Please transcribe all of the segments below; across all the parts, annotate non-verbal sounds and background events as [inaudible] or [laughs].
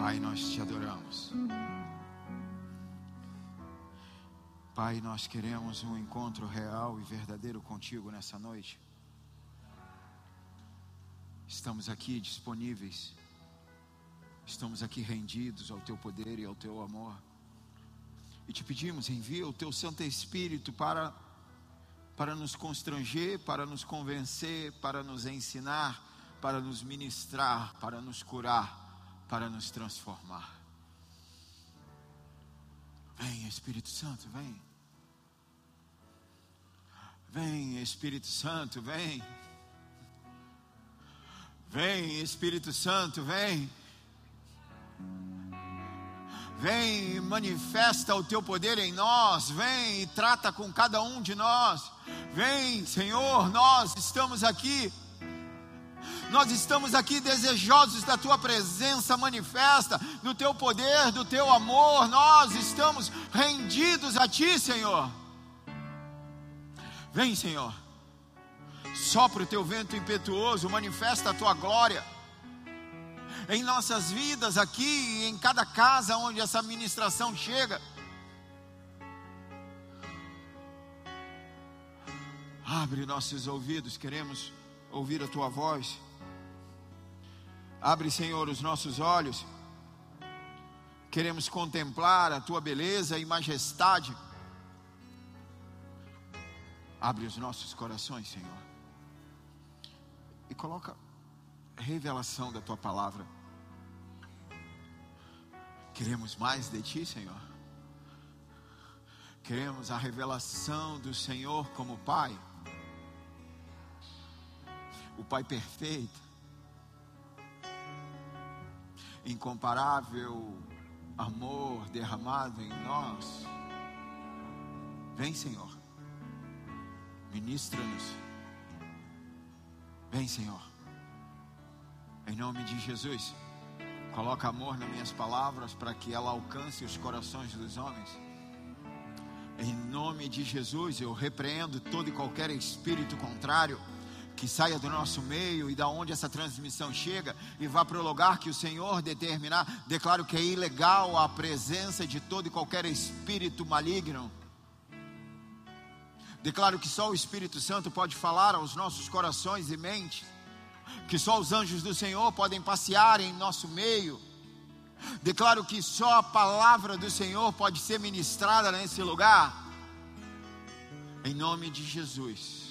Pai, nós te adoramos. Pai, nós queremos um encontro real e verdadeiro contigo nessa noite. Estamos aqui disponíveis, estamos aqui rendidos ao teu poder e ao teu amor. E te pedimos, envia o teu Santo Espírito para para nos constranger, para nos convencer, para nos ensinar, para nos ministrar, para nos curar, para nos transformar. Vem, Espírito Santo, vem. Vem, Espírito Santo, vem. Vem, Espírito Santo, vem. Vem manifesta o teu poder em nós. Vem e trata com cada um de nós. Vem, Senhor, nós estamos aqui. Nós estamos aqui desejosos da tua presença manifesta, do teu poder, do teu amor. Nós estamos rendidos a ti, Senhor. Vem, Senhor. Sopra o teu vento impetuoso, manifesta a tua glória em nossas vidas aqui, em cada casa onde essa ministração chega. Abre nossos ouvidos, queremos ouvir a tua voz. Abre, Senhor, os nossos olhos. Queremos contemplar a tua beleza e majestade. Abre os nossos corações, Senhor. E coloca revelação da tua palavra. Queremos mais de ti, Senhor. Queremos a revelação do Senhor como Pai. O Pai perfeito. Incomparável amor derramado em nós. Vem, Senhor. Ministra-nos. Vem, Senhor. Em nome de Jesus, coloca amor nas minhas palavras para que ela alcance os corações dos homens. Em nome de Jesus, eu repreendo todo e qualquer espírito contrário que saia do nosso meio e da onde essa transmissão chega e vá para o lugar que o Senhor determinar. Declaro que é ilegal a presença de todo e qualquer espírito maligno. Declaro que só o Espírito Santo pode falar aos nossos corações e mentes que só os anjos do Senhor podem passear em nosso meio. Declaro que só a palavra do Senhor pode ser ministrada nesse lugar. Em nome de Jesus.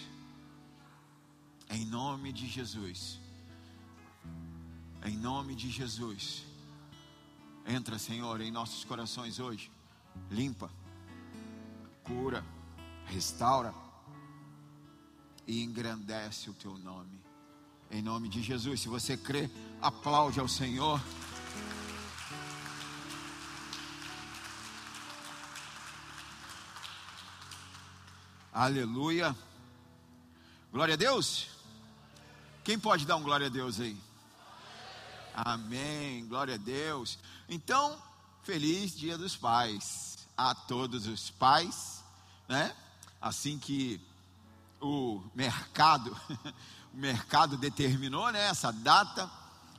Em nome de Jesus. Em nome de Jesus. Entra, Senhor, em nossos corações hoje. Limpa, cura, restaura e engrandece o teu nome. Em nome de Jesus. Se você crê, aplaude ao Senhor. Aleluia. Glória a Deus. Quem pode dar um glória a Deus aí? Amém. Glória a Deus. Então, feliz Dia dos Pais a todos os pais, né? Assim que o mercado [laughs] o mercado determinou né, essa data,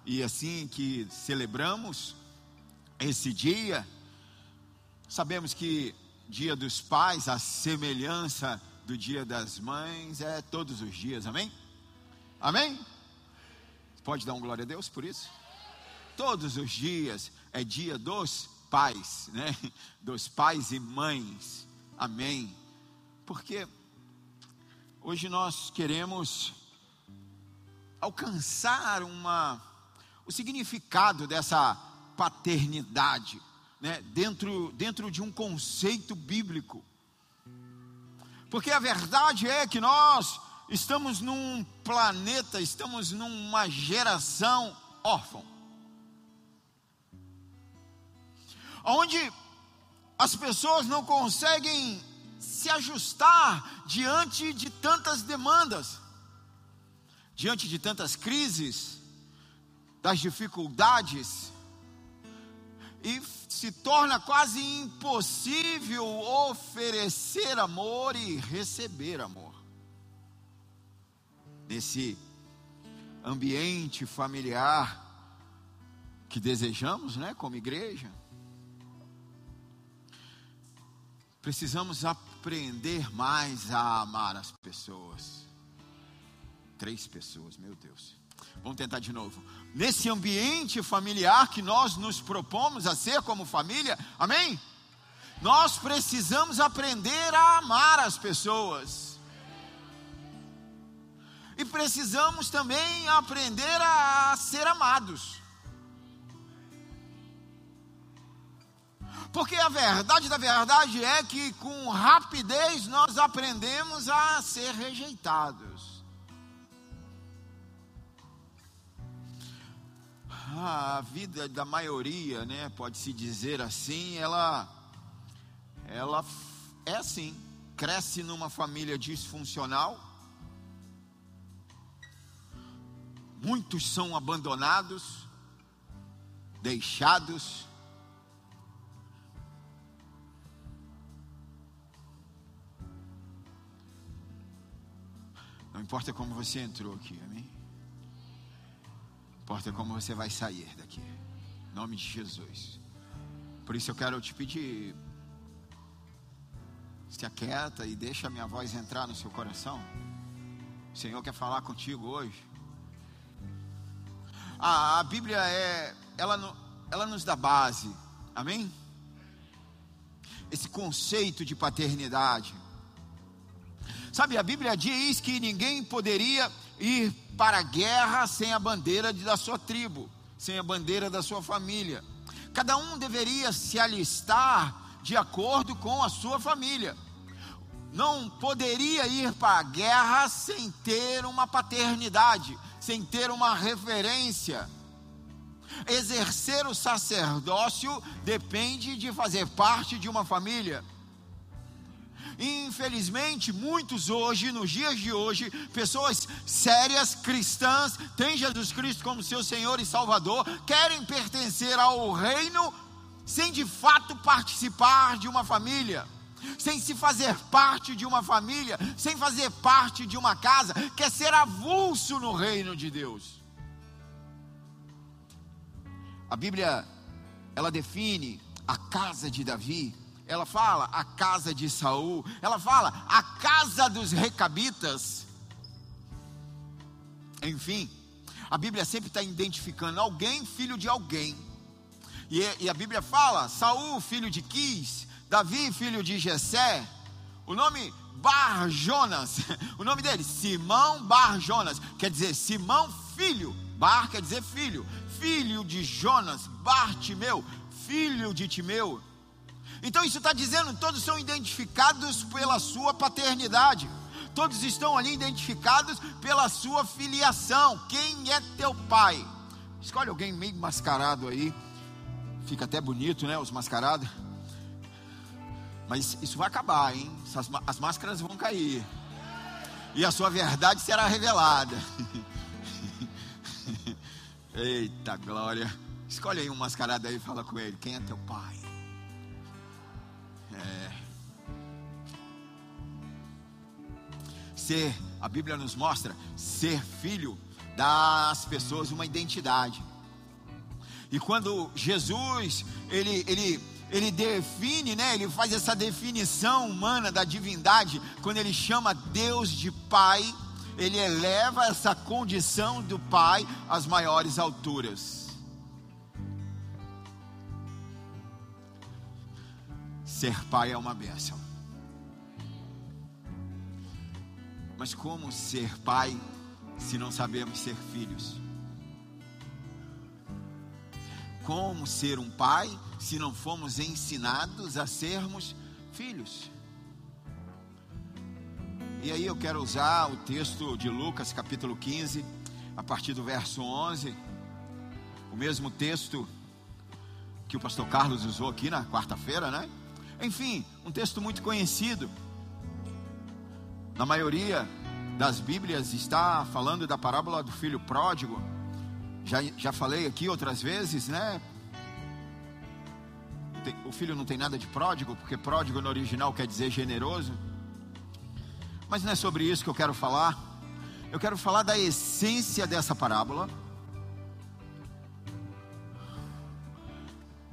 e assim que celebramos esse dia, sabemos que Dia dos Pais, a semelhança do Dia das Mães, é todos os dias, amém? Amém? Pode dar um glória a Deus por isso? Todos os dias é dia dos pais, né? [laughs] Dos pais e mães, amém? Porque hoje nós queremos alcançar uma, o significado dessa paternidade, né, dentro, dentro de um conceito bíblico. Porque a verdade é que nós estamos num planeta, estamos numa geração órfã. Onde as pessoas não conseguem se ajustar diante de tantas demandas diante de tantas crises, das dificuldades, e se torna quase impossível oferecer amor e receber amor. Nesse ambiente familiar, que desejamos, né, como igreja. Precisamos aprender mais a amar as pessoas. Três pessoas, meu Deus. Vamos tentar de novo. Nesse ambiente familiar que nós nos propomos a ser como família, amém? Nós precisamos aprender a amar as pessoas. E precisamos também aprender a ser amados. Porque a verdade da verdade é que com rapidez nós aprendemos a ser rejeitados. A vida da maioria, né, pode-se dizer assim, ela ela é assim, cresce numa família disfuncional. Muitos são abandonados, deixados, Não importa como você entrou aqui, amém? Importa como você vai sair daqui. Em nome de Jesus. Por isso eu quero te pedir. Se aquieta e deixa a minha voz entrar no seu coração. O Senhor quer falar contigo hoje. A, a Bíblia é, ela, ela nos dá base, amém? Esse conceito de paternidade. Sabe, a Bíblia diz que ninguém poderia ir para a guerra sem a bandeira da sua tribo, sem a bandeira da sua família. Cada um deveria se alistar de acordo com a sua família. Não poderia ir para a guerra sem ter uma paternidade, sem ter uma referência. Exercer o sacerdócio depende de fazer parte de uma família. Infelizmente, muitos hoje, nos dias de hoje, pessoas sérias, cristãs, têm Jesus Cristo como seu Senhor e Salvador, querem pertencer ao reino sem de fato participar de uma família sem se fazer parte de uma família, sem fazer parte de uma casa, quer ser avulso no reino de Deus. A Bíblia, ela define a casa de Davi ela fala a casa de Saul, ela fala a casa dos recabitas. Enfim, a Bíblia sempre está identificando alguém, filho de alguém. E, e, a Bíblia fala: Saul, filho de Quis, Davi, filho de Jessé. O nome Bar Jonas, [laughs] o nome dele, Simão Bar Jonas, quer dizer Simão filho. Bar quer dizer filho, filho de Jonas, Bartimeu, filho de Timeu. Então isso está dizendo, todos são identificados pela sua paternidade. Todos estão ali identificados pela sua filiação. Quem é teu pai? Escolhe alguém meio mascarado aí. Fica até bonito, né? Os mascarados. Mas isso vai acabar, hein? As máscaras vão cair. E a sua verdade será revelada. [laughs] Eita glória. Escolhe aí um mascarado aí e fala com ele. Quem é teu pai? É. Ser, a Bíblia nos mostra, ser filho dá às pessoas uma identidade. E quando Jesus, ele, ele, ele define, né, ele faz essa definição humana da divindade, quando ele chama Deus de Pai, ele eleva essa condição do Pai às maiores alturas. Ser pai é uma bênção. Mas como ser pai se não sabemos ser filhos? Como ser um pai se não fomos ensinados a sermos filhos? E aí eu quero usar o texto de Lucas, capítulo 15, a partir do verso 11, o mesmo texto que o pastor Carlos usou aqui na quarta-feira, né? Enfim, um texto muito conhecido. Na maioria das Bíblias está falando da parábola do filho pródigo. Já, já falei aqui outras vezes, né? O filho não tem nada de pródigo, porque pródigo no original quer dizer generoso. Mas não é sobre isso que eu quero falar. Eu quero falar da essência dessa parábola.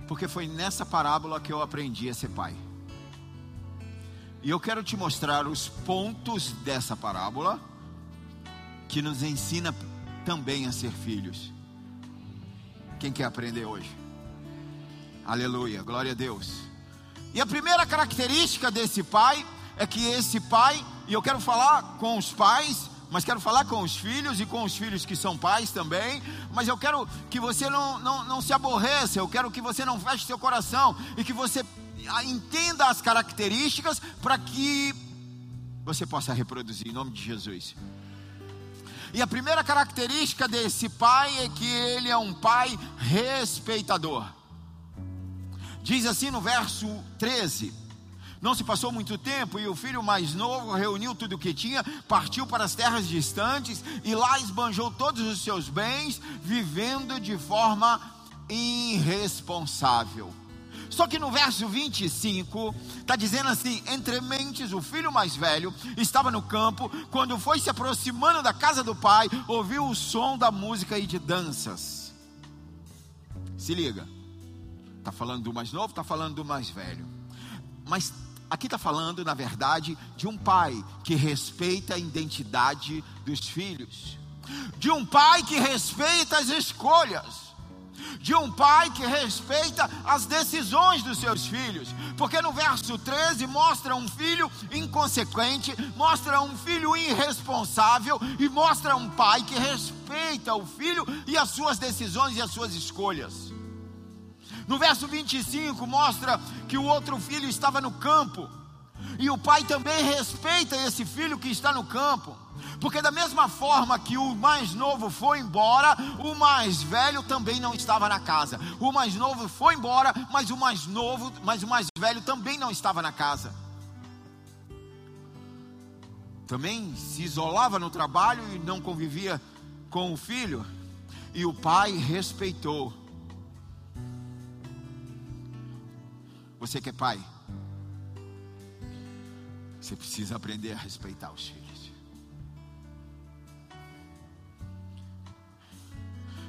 Porque foi nessa parábola que eu aprendi a ser pai. E eu quero te mostrar os pontos dessa parábola que nos ensina também a ser filhos. Quem quer aprender hoje? Aleluia, glória a Deus. E a primeira característica desse pai é que esse pai, e eu quero falar com os pais, mas quero falar com os filhos e com os filhos que são pais também. Mas eu quero que você não, não, não se aborreça, eu quero que você não feche seu coração e que você entenda as características para que você possa reproduzir em nome de Jesus. E a primeira característica desse pai é que ele é um pai respeitador. Diz assim no verso 13: Não se passou muito tempo e o filho mais novo reuniu tudo o que tinha, partiu para as terras distantes e lá esbanjou todos os seus bens, vivendo de forma irresponsável. Só que no verso 25, está dizendo assim: entre mentes, o filho mais velho estava no campo, quando foi se aproximando da casa do pai, ouviu o som da música e de danças. Se liga, está falando do mais novo, está falando do mais velho. Mas aqui está falando, na verdade, de um pai que respeita a identidade dos filhos, de um pai que respeita as escolhas de um pai que respeita as decisões dos seus filhos, porque no verso 13 mostra um filho inconsequente, mostra um filho irresponsável e mostra um pai que respeita o filho e as suas decisões e as suas escolhas. No verso 25 mostra que o outro filho estava no campo, e o pai também respeita esse filho que está no campo. Porque da mesma forma que o mais novo foi embora, o mais velho também não estava na casa. O mais novo foi embora, mas o mais novo, mas o mais velho também não estava na casa. Também se isolava no trabalho e não convivia com o filho, e o pai respeitou. Você que é pai, você precisa aprender a respeitar os filhos.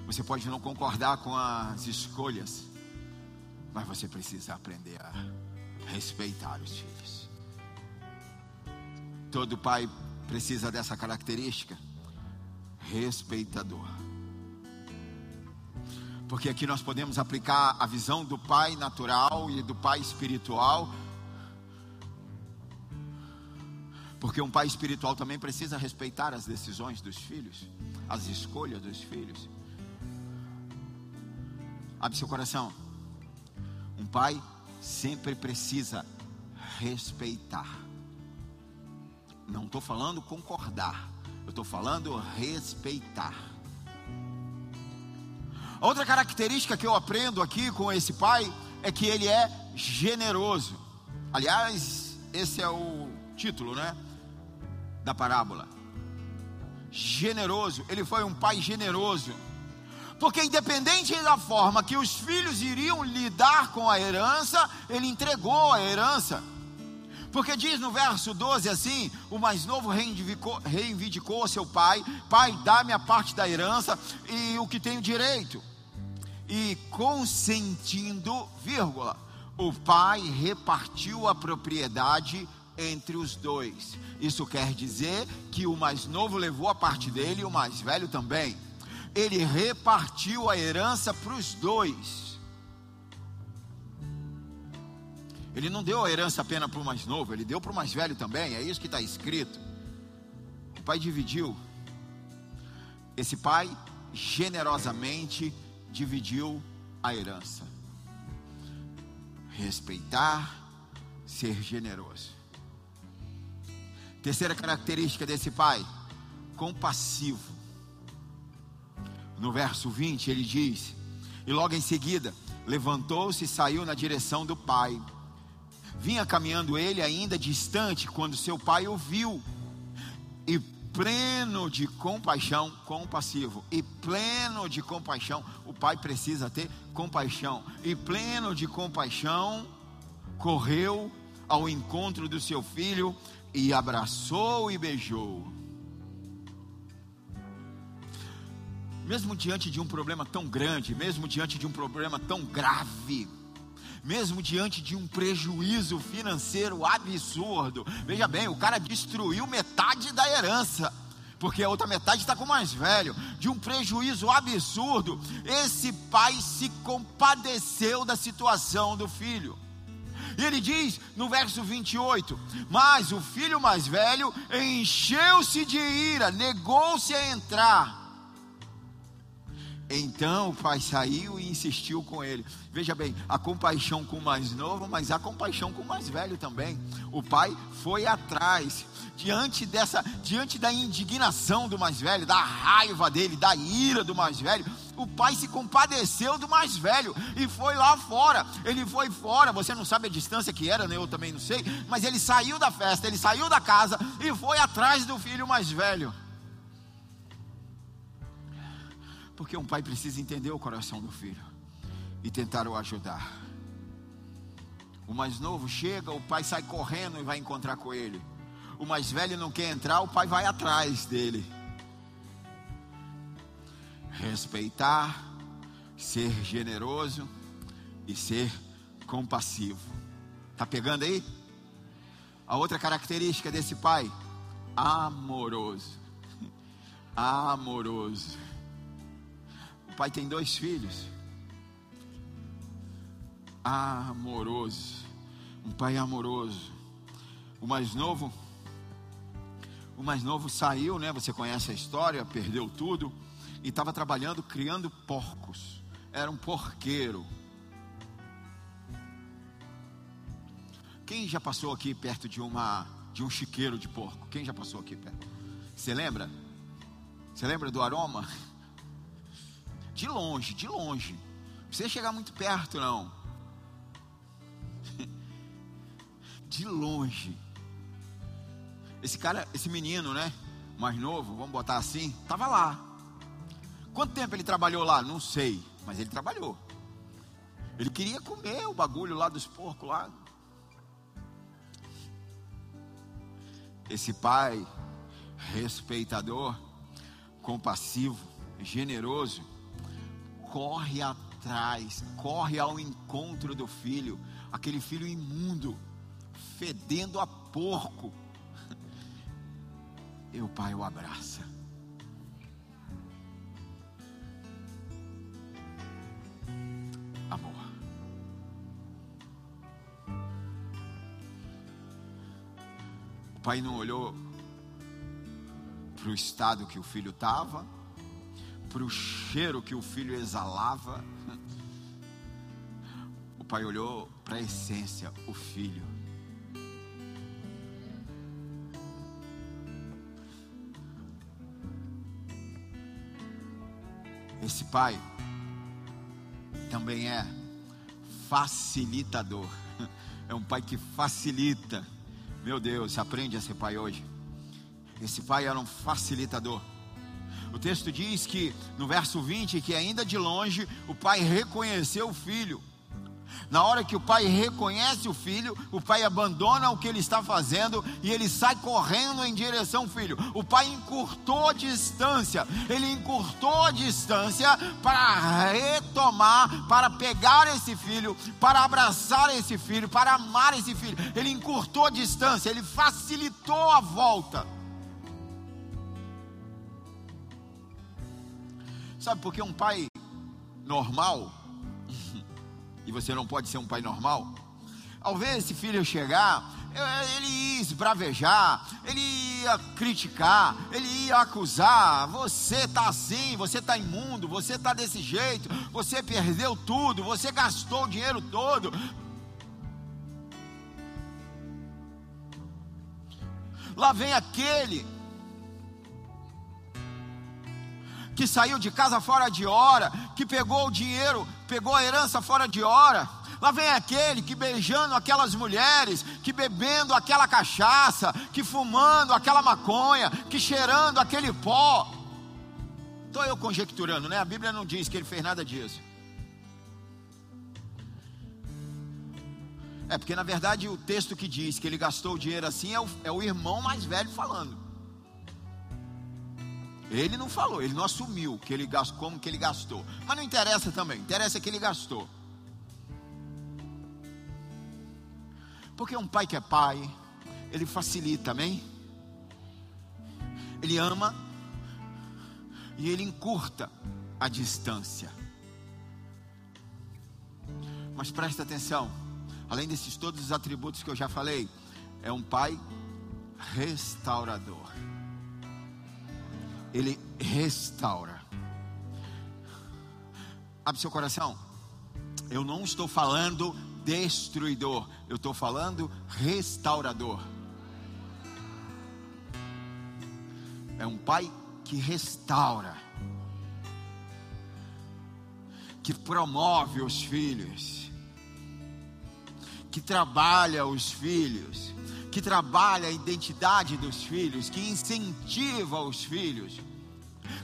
Você pode não concordar com as escolhas, mas você precisa aprender a respeitar os filhos. Todo pai precisa dessa característica, respeitador. Porque aqui nós podemos aplicar a visão do pai natural e do pai espiritual. Porque um pai espiritual também precisa respeitar as decisões dos filhos, as escolhas dos filhos. Abre seu coração. Um pai sempre precisa respeitar. Não estou falando concordar, eu estou falando respeitar. Outra característica que eu aprendo aqui com esse pai é que ele é generoso. Aliás, esse é o título, né? Da parábola. Generoso, ele foi um pai generoso. Porque, independente da forma que os filhos iriam lidar com a herança, ele entregou a herança. Porque diz no verso 12 assim: o mais novo reivindicou, reivindicou seu pai: Pai, dá-me a parte da herança e o que tenho direito. E consentindo, vírgula, o pai repartiu a propriedade entre os dois. Isso quer dizer que o mais novo levou a parte dele e o mais velho também ele repartiu a herança para os dois. Ele não deu a herança apenas para o mais novo, ele deu para o mais velho também, é isso que está escrito. O pai dividiu. Esse pai generosamente dividiu a herança. Respeitar, ser generoso. Terceira característica desse pai: compassivo no verso 20, ele diz: E logo em seguida, levantou-se e saiu na direção do pai. Vinha caminhando ele ainda distante quando seu pai o viu. E pleno de compaixão, compassivo, e pleno de compaixão, o pai precisa ter compaixão. E pleno de compaixão, correu ao encontro do seu filho e abraçou e beijou. mesmo diante de um problema tão grande, mesmo diante de um problema tão grave, mesmo diante de um prejuízo financeiro absurdo. Veja bem, o cara destruiu metade da herança porque a outra metade está com o mais velho, de um prejuízo absurdo, esse pai se compadeceu da situação do filho. E ele diz no verso 28: Mas o filho mais velho encheu-se de ira, negou-se a entrar. Então o pai saiu e insistiu com ele. Veja bem, a compaixão com o mais novo, mas a compaixão com o mais velho também. O pai foi atrás, diante dessa, diante da indignação do mais velho, da raiva dele, da ira do mais velho, o pai se compadeceu do mais velho e foi lá fora. Ele foi fora, você não sabe a distância que era, né? eu também não sei, mas ele saiu da festa, ele saiu da casa e foi atrás do filho mais velho. Porque um pai precisa entender o coração do filho e tentar o ajudar. O mais novo chega, o pai sai correndo e vai encontrar com ele. O mais velho não quer entrar, o pai vai atrás dele. Respeitar, ser generoso e ser compassivo. Tá pegando aí? A outra característica desse pai, amoroso. [laughs] Amoroso pai tem dois filhos. Amoroso. Um pai amoroso. O mais novo, o mais novo saiu, né? Você conhece a história, perdeu tudo e estava trabalhando criando porcos. Era um porqueiro. Quem já passou aqui perto de uma de um chiqueiro de porco? Quem já passou aqui perto? Você lembra? Você lembra do aroma? De longe, de longe. Não precisa chegar muito perto, não. [laughs] De longe. Esse cara, esse menino, né? Mais novo, vamos botar assim, estava lá. Quanto tempo ele trabalhou lá? Não sei, mas ele trabalhou. Ele queria comer o bagulho lá dos porcos lá. Esse pai respeitador, compassivo, generoso, corre atrás, corre ao encontro do filho, aquele filho imundo, fedendo a porco. E o pai o abraça. Amor. O pai não olhou para o estado que o filho estava para o cheiro que o filho exalava, o pai olhou para a essência, o filho. Esse pai também é facilitador. É um pai que facilita. Meu Deus, aprende a ser pai hoje. Esse pai era um facilitador. O texto diz que, no verso 20, que ainda de longe o pai reconheceu o filho. Na hora que o pai reconhece o filho, o pai abandona o que ele está fazendo e ele sai correndo em direção ao filho. O pai encurtou a distância, ele encurtou a distância para retomar, para pegar esse filho, para abraçar esse filho, para amar esse filho. Ele encurtou a distância, ele facilitou a volta. Sabe por que um pai normal, [laughs] e você não pode ser um pai normal, ao ver esse filho chegar, ele ia esbravejar, ele ia criticar, ele ia acusar. Você está assim, você está imundo, você está desse jeito, você perdeu tudo, você gastou o dinheiro todo. Lá vem aquele que saiu de casa fora de hora, que pegou o dinheiro, pegou a herança fora de hora. Lá vem aquele que beijando aquelas mulheres, que bebendo aquela cachaça, que fumando aquela maconha, que cheirando aquele pó. Estou eu conjecturando, né? A Bíblia não diz que ele fez nada disso. É porque na verdade o texto que diz que ele gastou o dinheiro assim é o, é o irmão mais velho falando. Ele não falou, ele não assumiu que ele gastou, como que ele gastou. Mas não interessa também, interessa que ele gastou. Porque um pai que é pai, ele facilita, amém? Ele ama e ele encurta a distância. Mas presta atenção, além desses todos os atributos que eu já falei, é um pai restaurador. Ele restaura. Abre seu coração. Eu não estou falando destruidor, eu estou falando restaurador. É um pai que restaura, que promove os filhos, que trabalha os filhos, que trabalha a identidade dos filhos, que incentiva os filhos.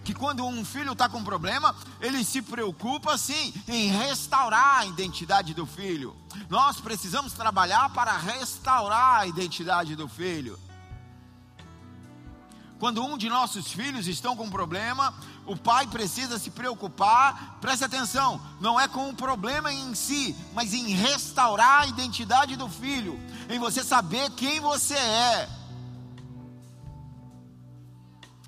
Que quando um filho está com problema, ele se preocupa sim em restaurar a identidade do filho. Nós precisamos trabalhar para restaurar a identidade do filho. Quando um de nossos filhos estão com problema, o pai precisa se preocupar, preste atenção, não é com o problema em si, mas em restaurar a identidade do filho, em você saber quem você é.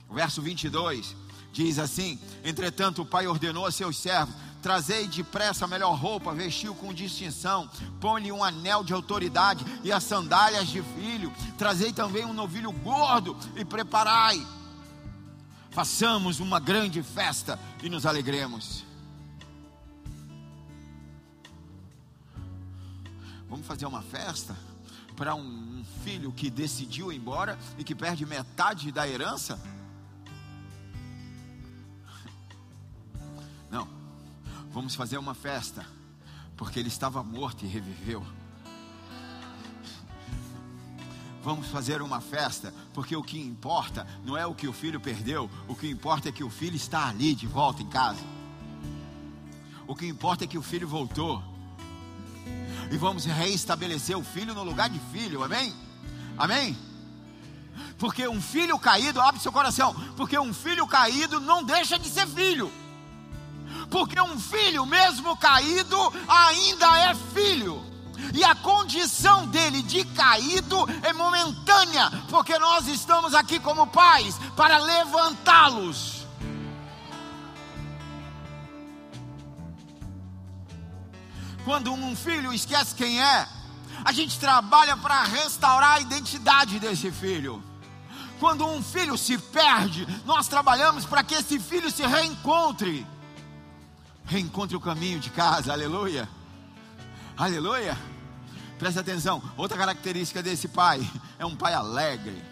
O verso 22 diz assim: Entretanto, o pai ordenou a seus servos: Trazei depressa a melhor roupa, vestiu com distinção, põe-lhe um anel de autoridade e as sandálias de filho. Trazei também um novilho gordo e preparai. Façamos uma grande festa e nos alegremos. Vamos fazer uma festa para um filho que decidiu ir embora e que perde metade da herança? Vamos fazer uma festa, porque ele estava morto e reviveu. Vamos fazer uma festa, porque o que importa não é o que o filho perdeu, o que importa é que o filho está ali de volta em casa. O que importa é que o filho voltou. E vamos reestabelecer o filho no lugar de filho, amém? Amém? Porque um filho caído, abre seu coração, porque um filho caído não deixa de ser filho porque um filho, mesmo caído, ainda é filho. E a condição dele de caído é momentânea, porque nós estamos aqui como pais para levantá-los. Quando um filho esquece quem é, a gente trabalha para restaurar a identidade desse filho. Quando um filho se perde, nós trabalhamos para que esse filho se reencontre reencontre o caminho de casa, aleluia, aleluia. Presta atenção, outra característica desse pai é um pai alegre,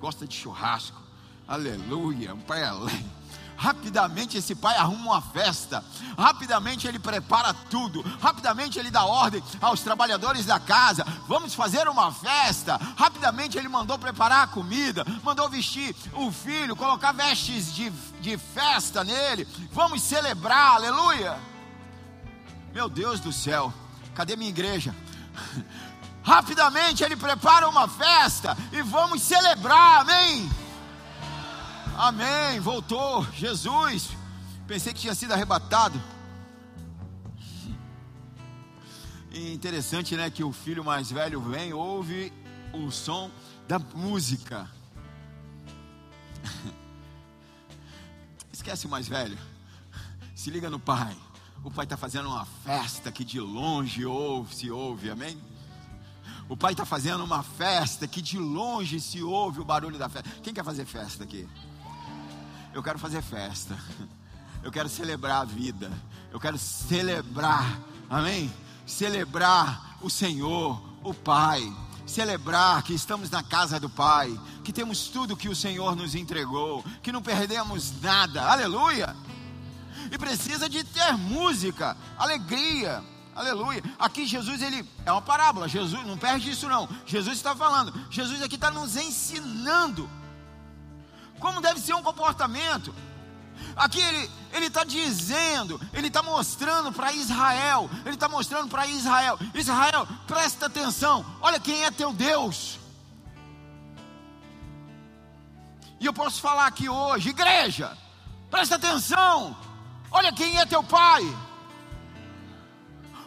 gosta de churrasco, aleluia, um pai alegre. Rapidamente esse pai arruma uma festa, rapidamente ele prepara tudo, rapidamente ele dá ordem aos trabalhadores da casa: vamos fazer uma festa. Rapidamente ele mandou preparar a comida, mandou vestir o filho, colocar vestes de, de festa nele. Vamos celebrar, aleluia. Meu Deus do céu, cadê minha igreja? [laughs] Rapidamente ele prepara uma festa e vamos celebrar, amém. Amém, voltou, Jesus. Pensei que tinha sido arrebatado. E interessante, né, que o filho mais velho vem, ouve o som da música. [laughs] Esquece o mais velho. Se liga no pai. O pai está fazendo uma festa que de longe ouve, se ouve, amém? O pai está fazendo uma festa que de longe se ouve o barulho da festa. Quem quer fazer festa aqui? Eu quero fazer festa. Eu quero celebrar a vida. Eu quero celebrar, amém? Celebrar o Senhor, o Pai. Celebrar que estamos na casa do Pai, que temos tudo que o Senhor nos entregou, que não perdemos nada, aleluia. Precisa de ter música, alegria, aleluia. Aqui Jesus, ele é uma parábola, Jesus, não perde isso não. Jesus está falando, Jesus aqui está nos ensinando como deve ser um comportamento. Aqui ele está dizendo, ele está mostrando para Israel, ele está mostrando para Israel: Israel, presta atenção, olha quem é teu Deus. E eu posso falar aqui hoje, igreja, presta atenção, olha quem é teu pai,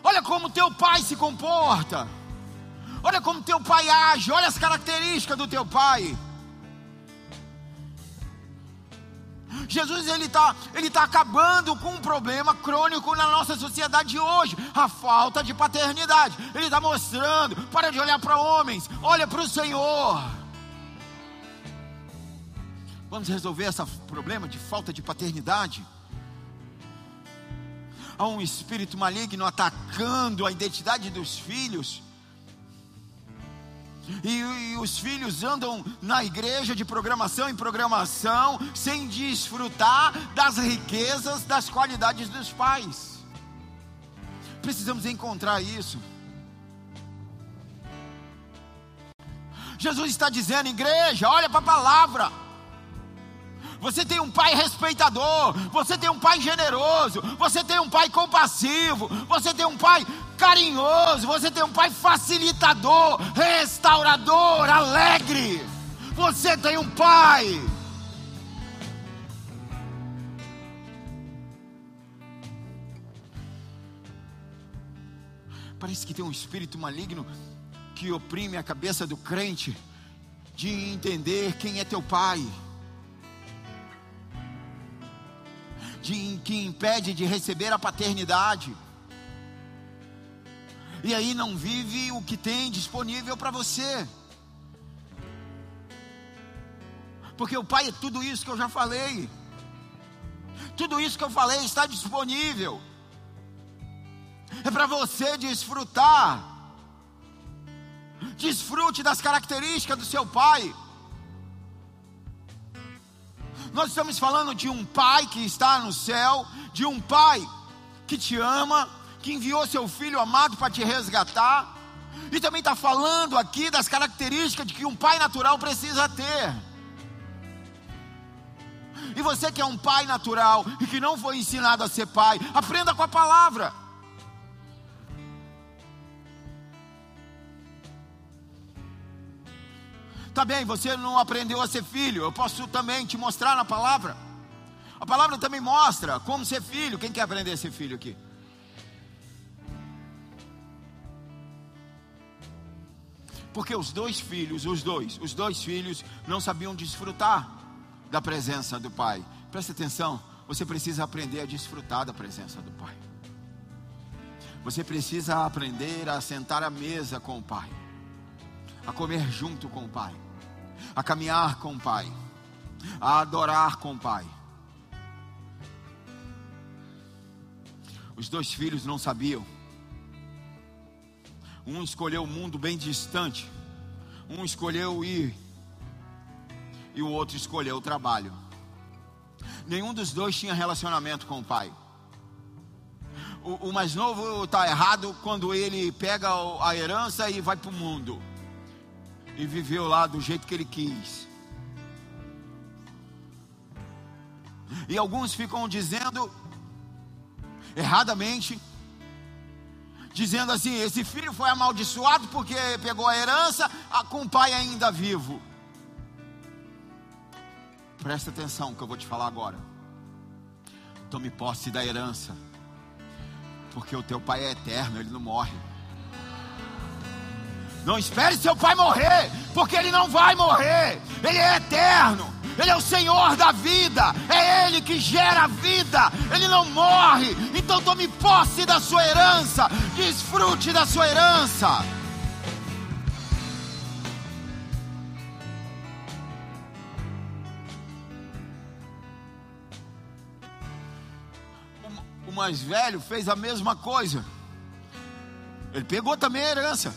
olha como teu pai se comporta, Olha como teu pai age, olha as características do teu pai. Jesus ele está ele tá acabando com um problema crônico na nossa sociedade de hoje, a falta de paternidade. Ele está mostrando, para de olhar para homens, olha para o Senhor. Vamos resolver esse problema de falta de paternidade? Há um espírito maligno atacando a identidade dos filhos. E, e, os filhos andam na igreja de programação em programação, sem desfrutar das riquezas, das qualidades dos pais. Precisamos encontrar isso. Jesus está dizendo, igreja, olha para a palavra. Você tem um pai respeitador, você tem um pai generoso, você tem um pai compassivo, você tem um pai carinhoso, você tem um pai facilitador, restaurador, alegre. Você tem um pai. Parece que tem um espírito maligno que oprime a cabeça do crente de entender quem é teu pai. De, que impede de receber a paternidade e aí não vive o que tem disponível para você. Porque o Pai é tudo isso que eu já falei. Tudo isso que eu falei está disponível. É para você desfrutar. Desfrute das características do seu pai. Nós estamos falando de um pai que está no céu, de um pai que te ama, que enviou seu filho amado para te resgatar. E também está falando aqui das características de que um pai natural precisa ter. E você que é um pai natural e que não foi ensinado a ser pai, aprenda com a palavra. Tá bem, você não aprendeu a ser filho, eu posso também te mostrar na palavra. A palavra também mostra como ser filho. Quem quer aprender a ser filho aqui? Porque os dois filhos, os dois, os dois filhos não sabiam desfrutar da presença do pai. Preste atenção, você precisa aprender a desfrutar da presença do pai. Você precisa aprender a sentar à mesa com o pai, a comer junto com o pai, a caminhar com o pai, a adorar com o pai. Os dois filhos não sabiam um escolheu um mundo bem distante, um escolheu ir e o outro escolheu o trabalho. Nenhum dos dois tinha relacionamento com o pai. O, o mais novo está errado quando ele pega a herança e vai para o mundo e viveu lá do jeito que ele quis. E alguns ficam dizendo erradamente dizendo assim: esse filho foi amaldiçoado porque pegou a herança com o pai ainda vivo. Presta atenção que eu vou te falar agora. Tome posse da herança, porque o teu pai é eterno, ele não morre. Não espere seu pai morrer, porque ele não vai morrer, ele é eterno. Ele é o Senhor da vida, é Ele que gera a vida, Ele não morre. Então tome posse da sua herança, desfrute da sua herança. O mais velho fez a mesma coisa. Ele pegou também a herança.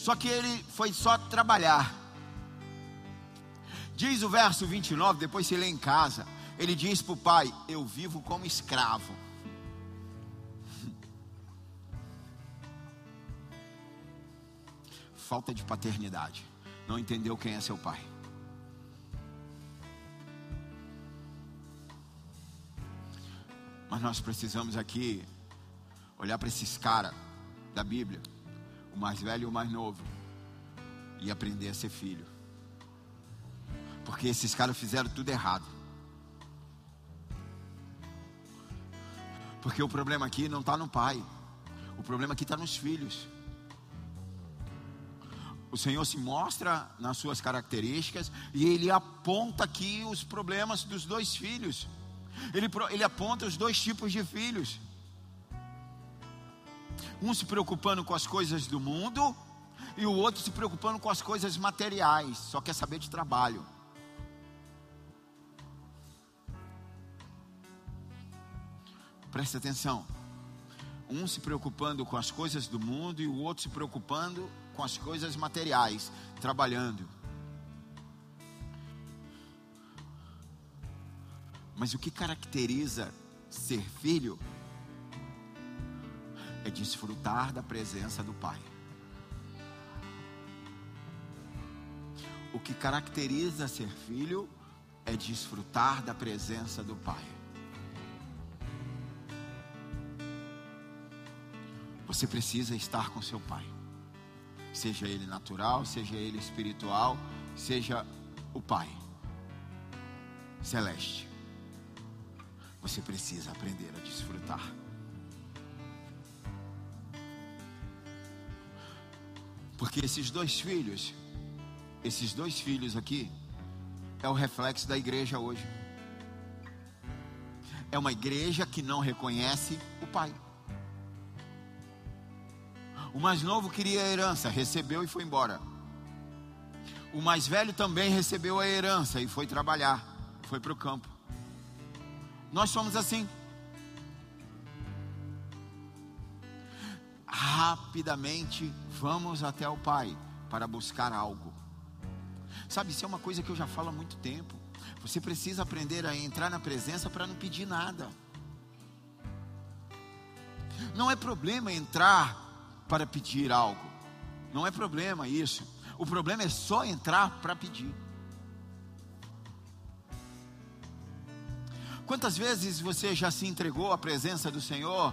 Só que ele foi só trabalhar. Diz o verso 29, depois se lê em casa. Ele diz para o pai: Eu vivo como escravo. [laughs] Falta de paternidade. Não entendeu quem é seu pai. Mas nós precisamos aqui olhar para esses caras da Bíblia, o mais velho e o mais novo, e aprender a ser filho. Porque esses caras fizeram tudo errado. Porque o problema aqui não está no pai. O problema aqui está nos filhos. O Senhor se mostra nas suas características e ele aponta aqui os problemas dos dois filhos. Ele, ele aponta os dois tipos de filhos. Um se preocupando com as coisas do mundo e o outro se preocupando com as coisas materiais, só quer saber de trabalho. Preste atenção. Um se preocupando com as coisas do mundo e o outro se preocupando com as coisas materiais, trabalhando. Mas o que caracteriza ser filho é desfrutar da presença do Pai. O que caracteriza ser filho é desfrutar da presença do Pai. Você precisa estar com seu Pai, seja ele natural, seja ele espiritual, seja o Pai celeste. Você precisa aprender a desfrutar. Porque esses dois filhos esses dois filhos aqui é o reflexo da igreja hoje. É uma igreja que não reconhece o pai. O mais novo queria a herança, recebeu e foi embora. O mais velho também recebeu a herança e foi trabalhar, foi para o campo. Nós somos assim. Rapidamente vamos até o Pai para buscar algo. Sabe, isso é uma coisa que eu já falo há muito tempo. Você precisa aprender a entrar na presença para não pedir nada. Não é problema entrar para pedir algo. Não é problema isso. O problema é só entrar para pedir. Quantas vezes você já se entregou à presença do Senhor,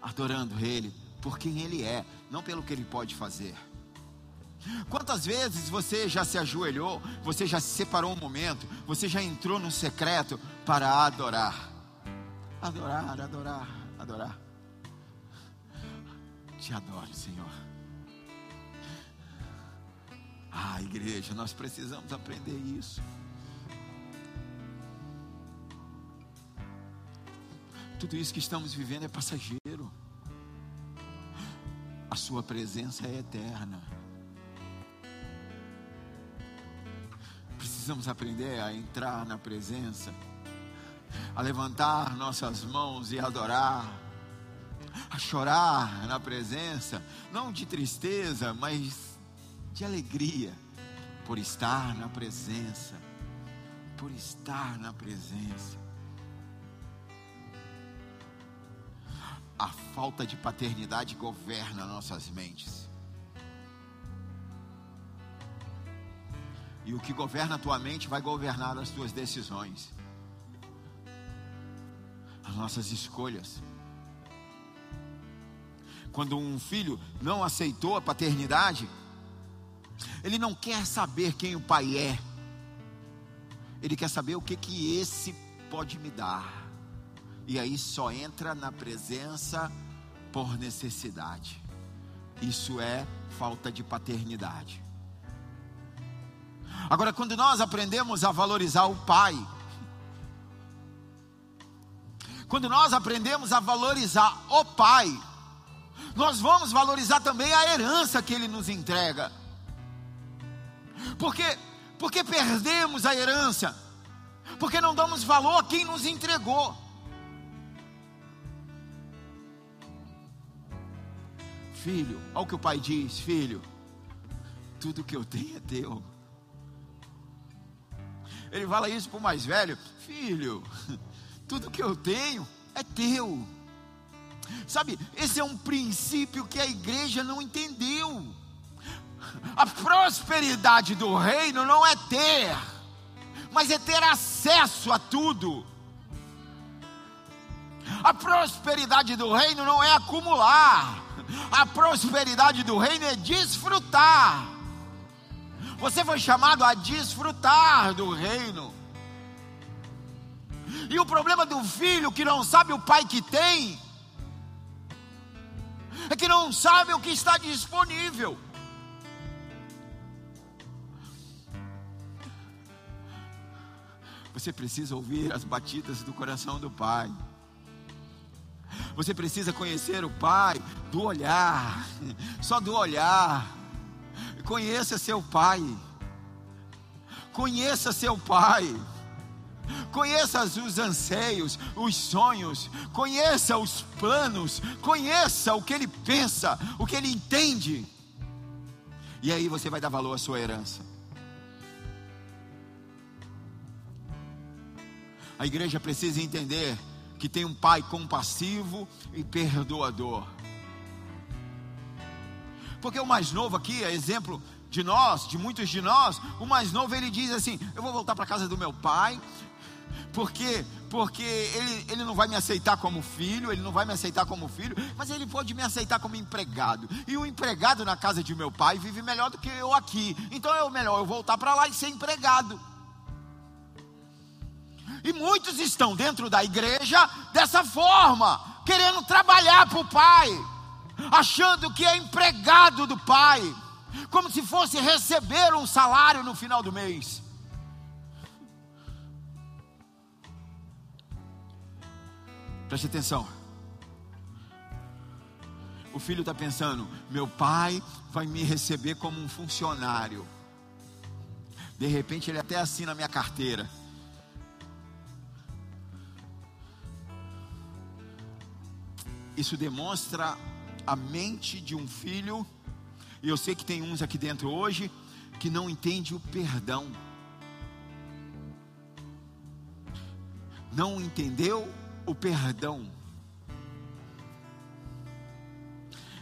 adorando Ele por quem Ele é, não pelo que Ele pode fazer? Quantas vezes você já se ajoelhou, você já se separou um momento, você já entrou no secreto para adorar? Adorar, adorar, adorar. Te adoro, Senhor. Ah, igreja, nós precisamos aprender isso. Tudo isso que estamos vivendo é passageiro. A Sua presença é eterna. precisamos aprender a entrar na presença, a levantar nossas mãos e adorar, a chorar na presença, não de tristeza, mas de alegria, por estar na presença, por estar na presença. A falta de paternidade governa nossas mentes. E o que governa a tua mente vai governar as tuas decisões, as nossas escolhas. Quando um filho não aceitou a paternidade, ele não quer saber quem o pai é, ele quer saber o que que esse pode me dar. E aí só entra na presença por necessidade. Isso é falta de paternidade. Agora, quando nós aprendemos a valorizar o Pai, quando nós aprendemos a valorizar o Pai, nós vamos valorizar também a herança que Ele nos entrega. Porque, porque perdemos a herança, porque não damos valor a quem nos entregou. Filho, olha o que o pai diz: Filho, tudo que eu tenho é teu. Ele fala isso para o mais velho: Filho, tudo que eu tenho é teu. Sabe, esse é um princípio que a igreja não entendeu. A prosperidade do reino não é ter, mas é ter acesso a tudo. A prosperidade do reino não é acumular, a prosperidade do reino é desfrutar. Você foi chamado a desfrutar do reino. E o problema do filho que não sabe o pai que tem é que não sabem o que está disponível. Você precisa ouvir as batidas do coração do Pai. Você precisa conhecer o Pai do olhar, só do olhar. Conheça seu Pai. Conheça seu Pai. Conheça os anseios, os sonhos, conheça os planos, conheça o que ele pensa, o que ele entende. E aí você vai dar valor à sua herança. A igreja precisa entender que tem um pai compassivo e perdoador. Porque o mais novo aqui é exemplo de nós, de muitos de nós. O mais novo ele diz assim: Eu vou voltar para casa do meu pai, porque porque ele, ele não vai me aceitar como filho, ele não vai me aceitar como filho, mas ele pode me aceitar como empregado. E o empregado na casa de meu pai vive melhor do que eu aqui. Então é melhor eu voltar para lá e ser empregado. E muitos estão dentro da igreja dessa forma, querendo trabalhar para o pai, achando que é empregado do pai, como se fosse receber um salário no final do mês. Preste atenção. O filho está pensando: meu pai vai me receber como um funcionário. De repente ele até assina a minha carteira. Isso demonstra a mente de um filho, e eu sei que tem uns aqui dentro hoje que não entende o perdão. Não entendeu o perdão.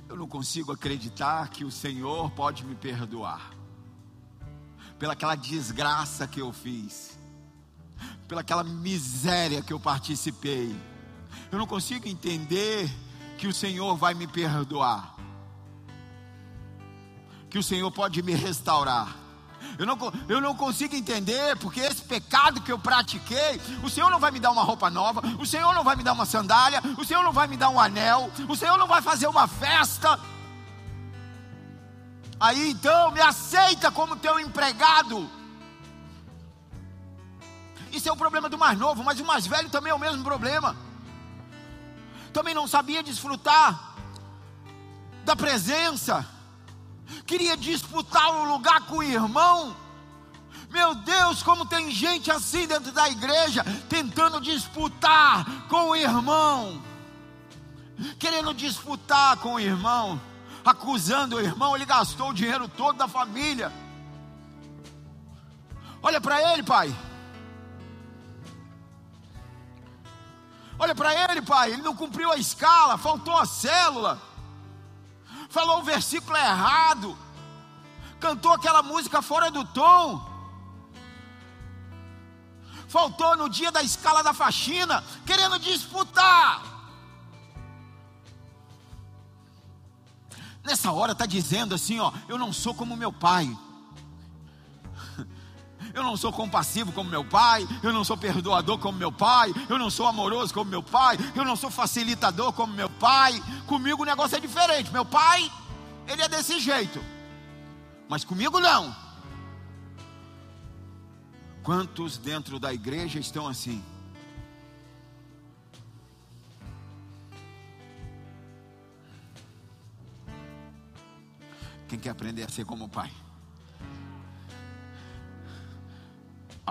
Eu não consigo acreditar que o Senhor pode me perdoar pelaquela desgraça que eu fiz, pelaquela miséria que eu participei eu não consigo entender que o Senhor vai me perdoar, que o Senhor pode me restaurar. Eu não, eu não consigo entender, porque esse pecado que eu pratiquei, o Senhor não vai me dar uma roupa nova, o Senhor não vai me dar uma sandália, o Senhor não vai me dar um anel, o Senhor não vai fazer uma festa. Aí então, me aceita como teu empregado. Isso é o problema do mais novo, mas o mais velho também é o mesmo problema também não sabia desfrutar da presença, queria disputar o lugar com o irmão. Meu Deus, como tem gente assim dentro da igreja, tentando disputar com o irmão, querendo disputar com o irmão, acusando o irmão, ele gastou o dinheiro todo da família. Olha para ele, pai. Olha para ele, pai, ele não cumpriu a escala, faltou a célula, falou o versículo errado, cantou aquela música fora do tom, faltou no dia da escala da faxina, querendo disputar. Nessa hora está dizendo assim, ó, eu não sou como meu pai. Eu não sou compassivo como meu pai, eu não sou perdoador como meu pai, eu não sou amoroso como meu pai, eu não sou facilitador como meu pai. Comigo o negócio é diferente. Meu pai, ele é desse jeito. Mas comigo não. Quantos dentro da igreja estão assim? Quem quer aprender a ser como o pai?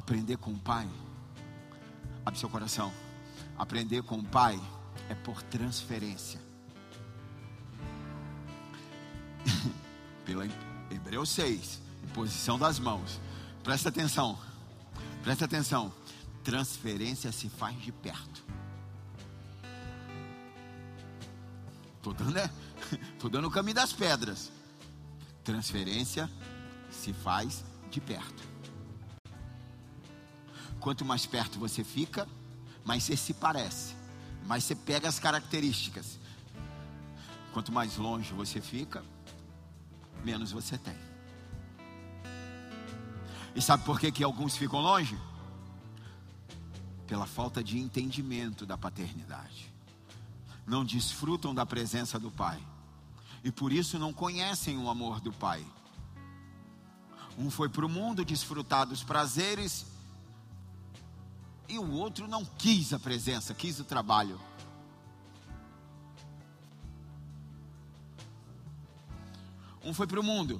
Aprender com o Pai, abre seu coração. Aprender com o Pai é por transferência. [laughs] Pela Hebreus 6, imposição das mãos. Presta atenção. Presta atenção. Transferência se faz de perto. Estou dando, é, [laughs] tô dando o caminho das pedras. Transferência se faz de perto. Quanto mais perto você fica, mais você se parece, mais você pega as características. Quanto mais longe você fica, menos você tem. E sabe por que, que alguns ficam longe? Pela falta de entendimento da paternidade. Não desfrutam da presença do Pai. e por isso não conhecem o amor do Pai. Um foi para o mundo desfrutar dos prazeres, e o outro não quis a presença, quis o trabalho. Um foi para o mundo.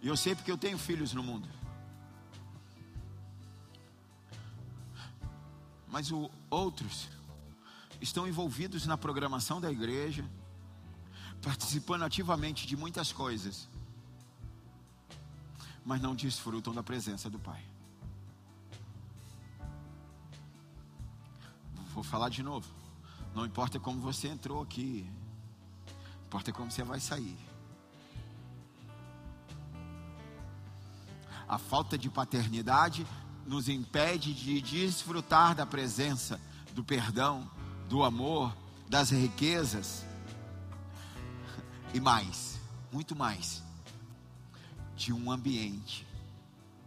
E eu sei porque eu tenho filhos no mundo. Mas o, outros estão envolvidos na programação da igreja, participando ativamente de muitas coisas, mas não desfrutam da presença do Pai. Vou falar de novo. Não importa como você entrou aqui, importa como você vai sair. A falta de paternidade nos impede de desfrutar da presença, do perdão, do amor, das riquezas e mais, muito mais, de um ambiente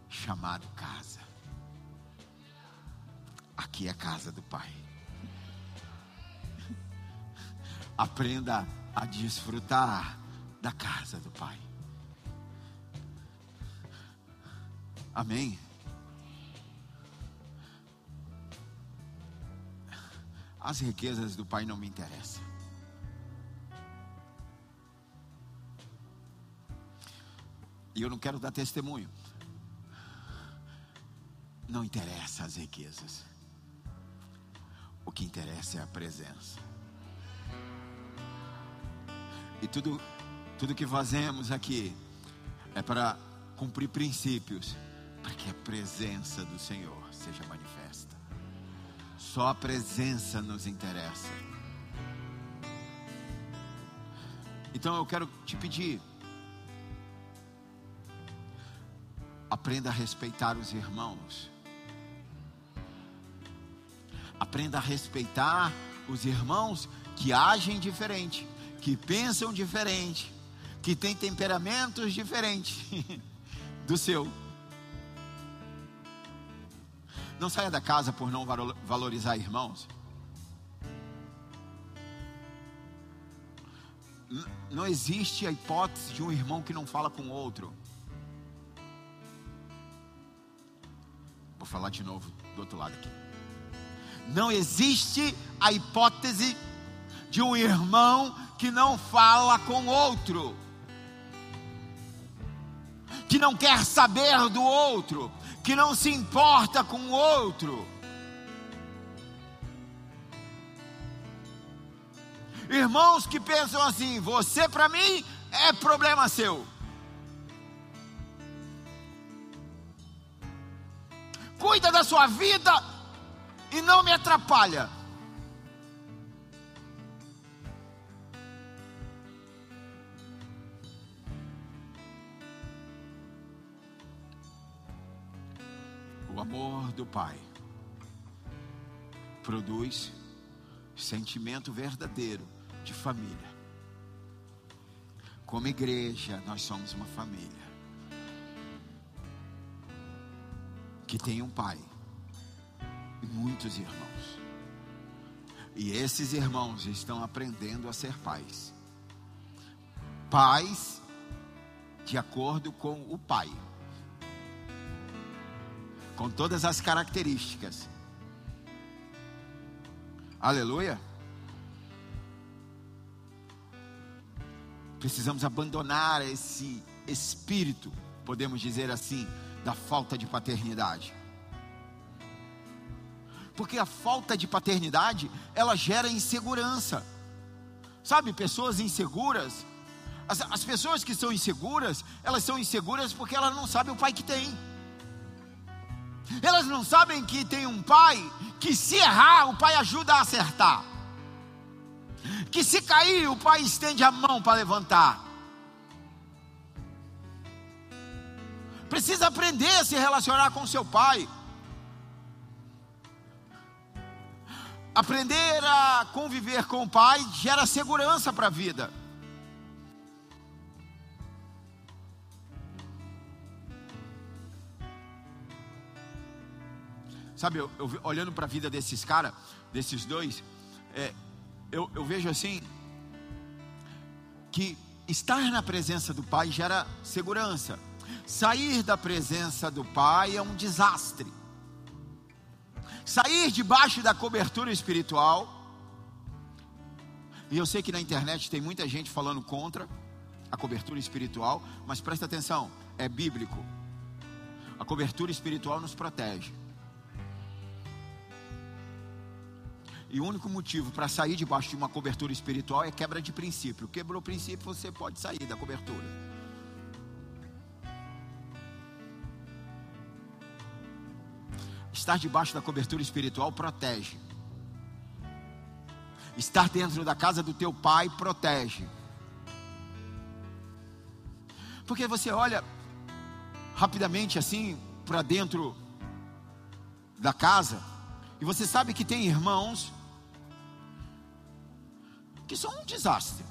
chamado casa. Aqui é a casa do Pai. [laughs] Aprenda a desfrutar da casa do Pai. Amém? As riquezas do Pai não me interessam. E eu não quero dar testemunho. Não interessa as riquezas. O que interessa é a presença. E tudo, tudo que fazemos aqui é para cumprir princípios, para que a presença do Senhor seja manifesta. Só a presença nos interessa. Então eu quero te pedir, aprenda a respeitar os irmãos. Aprenda a respeitar os irmãos que agem diferente que pensam diferente, que têm temperamentos diferentes [laughs] do seu. Não saia da casa por não valorizar irmãos. Não existe a hipótese de um irmão que não fala com outro. Vou falar de novo do outro lado aqui. Não existe a hipótese de um irmão que não fala com outro, que não quer saber do outro, que não se importa com o outro. Irmãos que pensam assim: você para mim é problema seu. Cuida da sua vida e não me atrapalha. O amor do Pai produz sentimento verdadeiro de família. Como igreja, nós somos uma família que tem um pai e muitos irmãos. E esses irmãos estão aprendendo a ser pais. Pais de acordo com o pai com todas as características. Aleluia. Precisamos abandonar esse espírito, podemos dizer assim, da falta de paternidade. Porque a falta de paternidade, ela gera insegurança. Sabe, pessoas inseguras, as, as pessoas que são inseguras, elas são inseguras porque elas não sabem o pai que tem. Elas não sabem que tem um pai que se errar, o pai ajuda a acertar. Que se cair, o pai estende a mão para levantar. Precisa aprender a se relacionar com seu pai. Aprender a conviver com o pai gera segurança para a vida. Sabe, eu, eu olhando para a vida desses caras, desses dois, é, eu, eu vejo assim que estar na presença do Pai gera segurança. Sair da presença do Pai é um desastre. Sair debaixo da cobertura espiritual. E eu sei que na internet tem muita gente falando contra a cobertura espiritual, mas presta atenção, é bíblico. A cobertura espiritual nos protege. E o único motivo para sair debaixo de uma cobertura espiritual é quebra de princípio. Quebrou o princípio, você pode sair da cobertura. Estar debaixo da cobertura espiritual protege. Estar dentro da casa do teu pai protege. Porque você olha rapidamente assim para dentro da casa e você sabe que tem irmãos que são um desastre.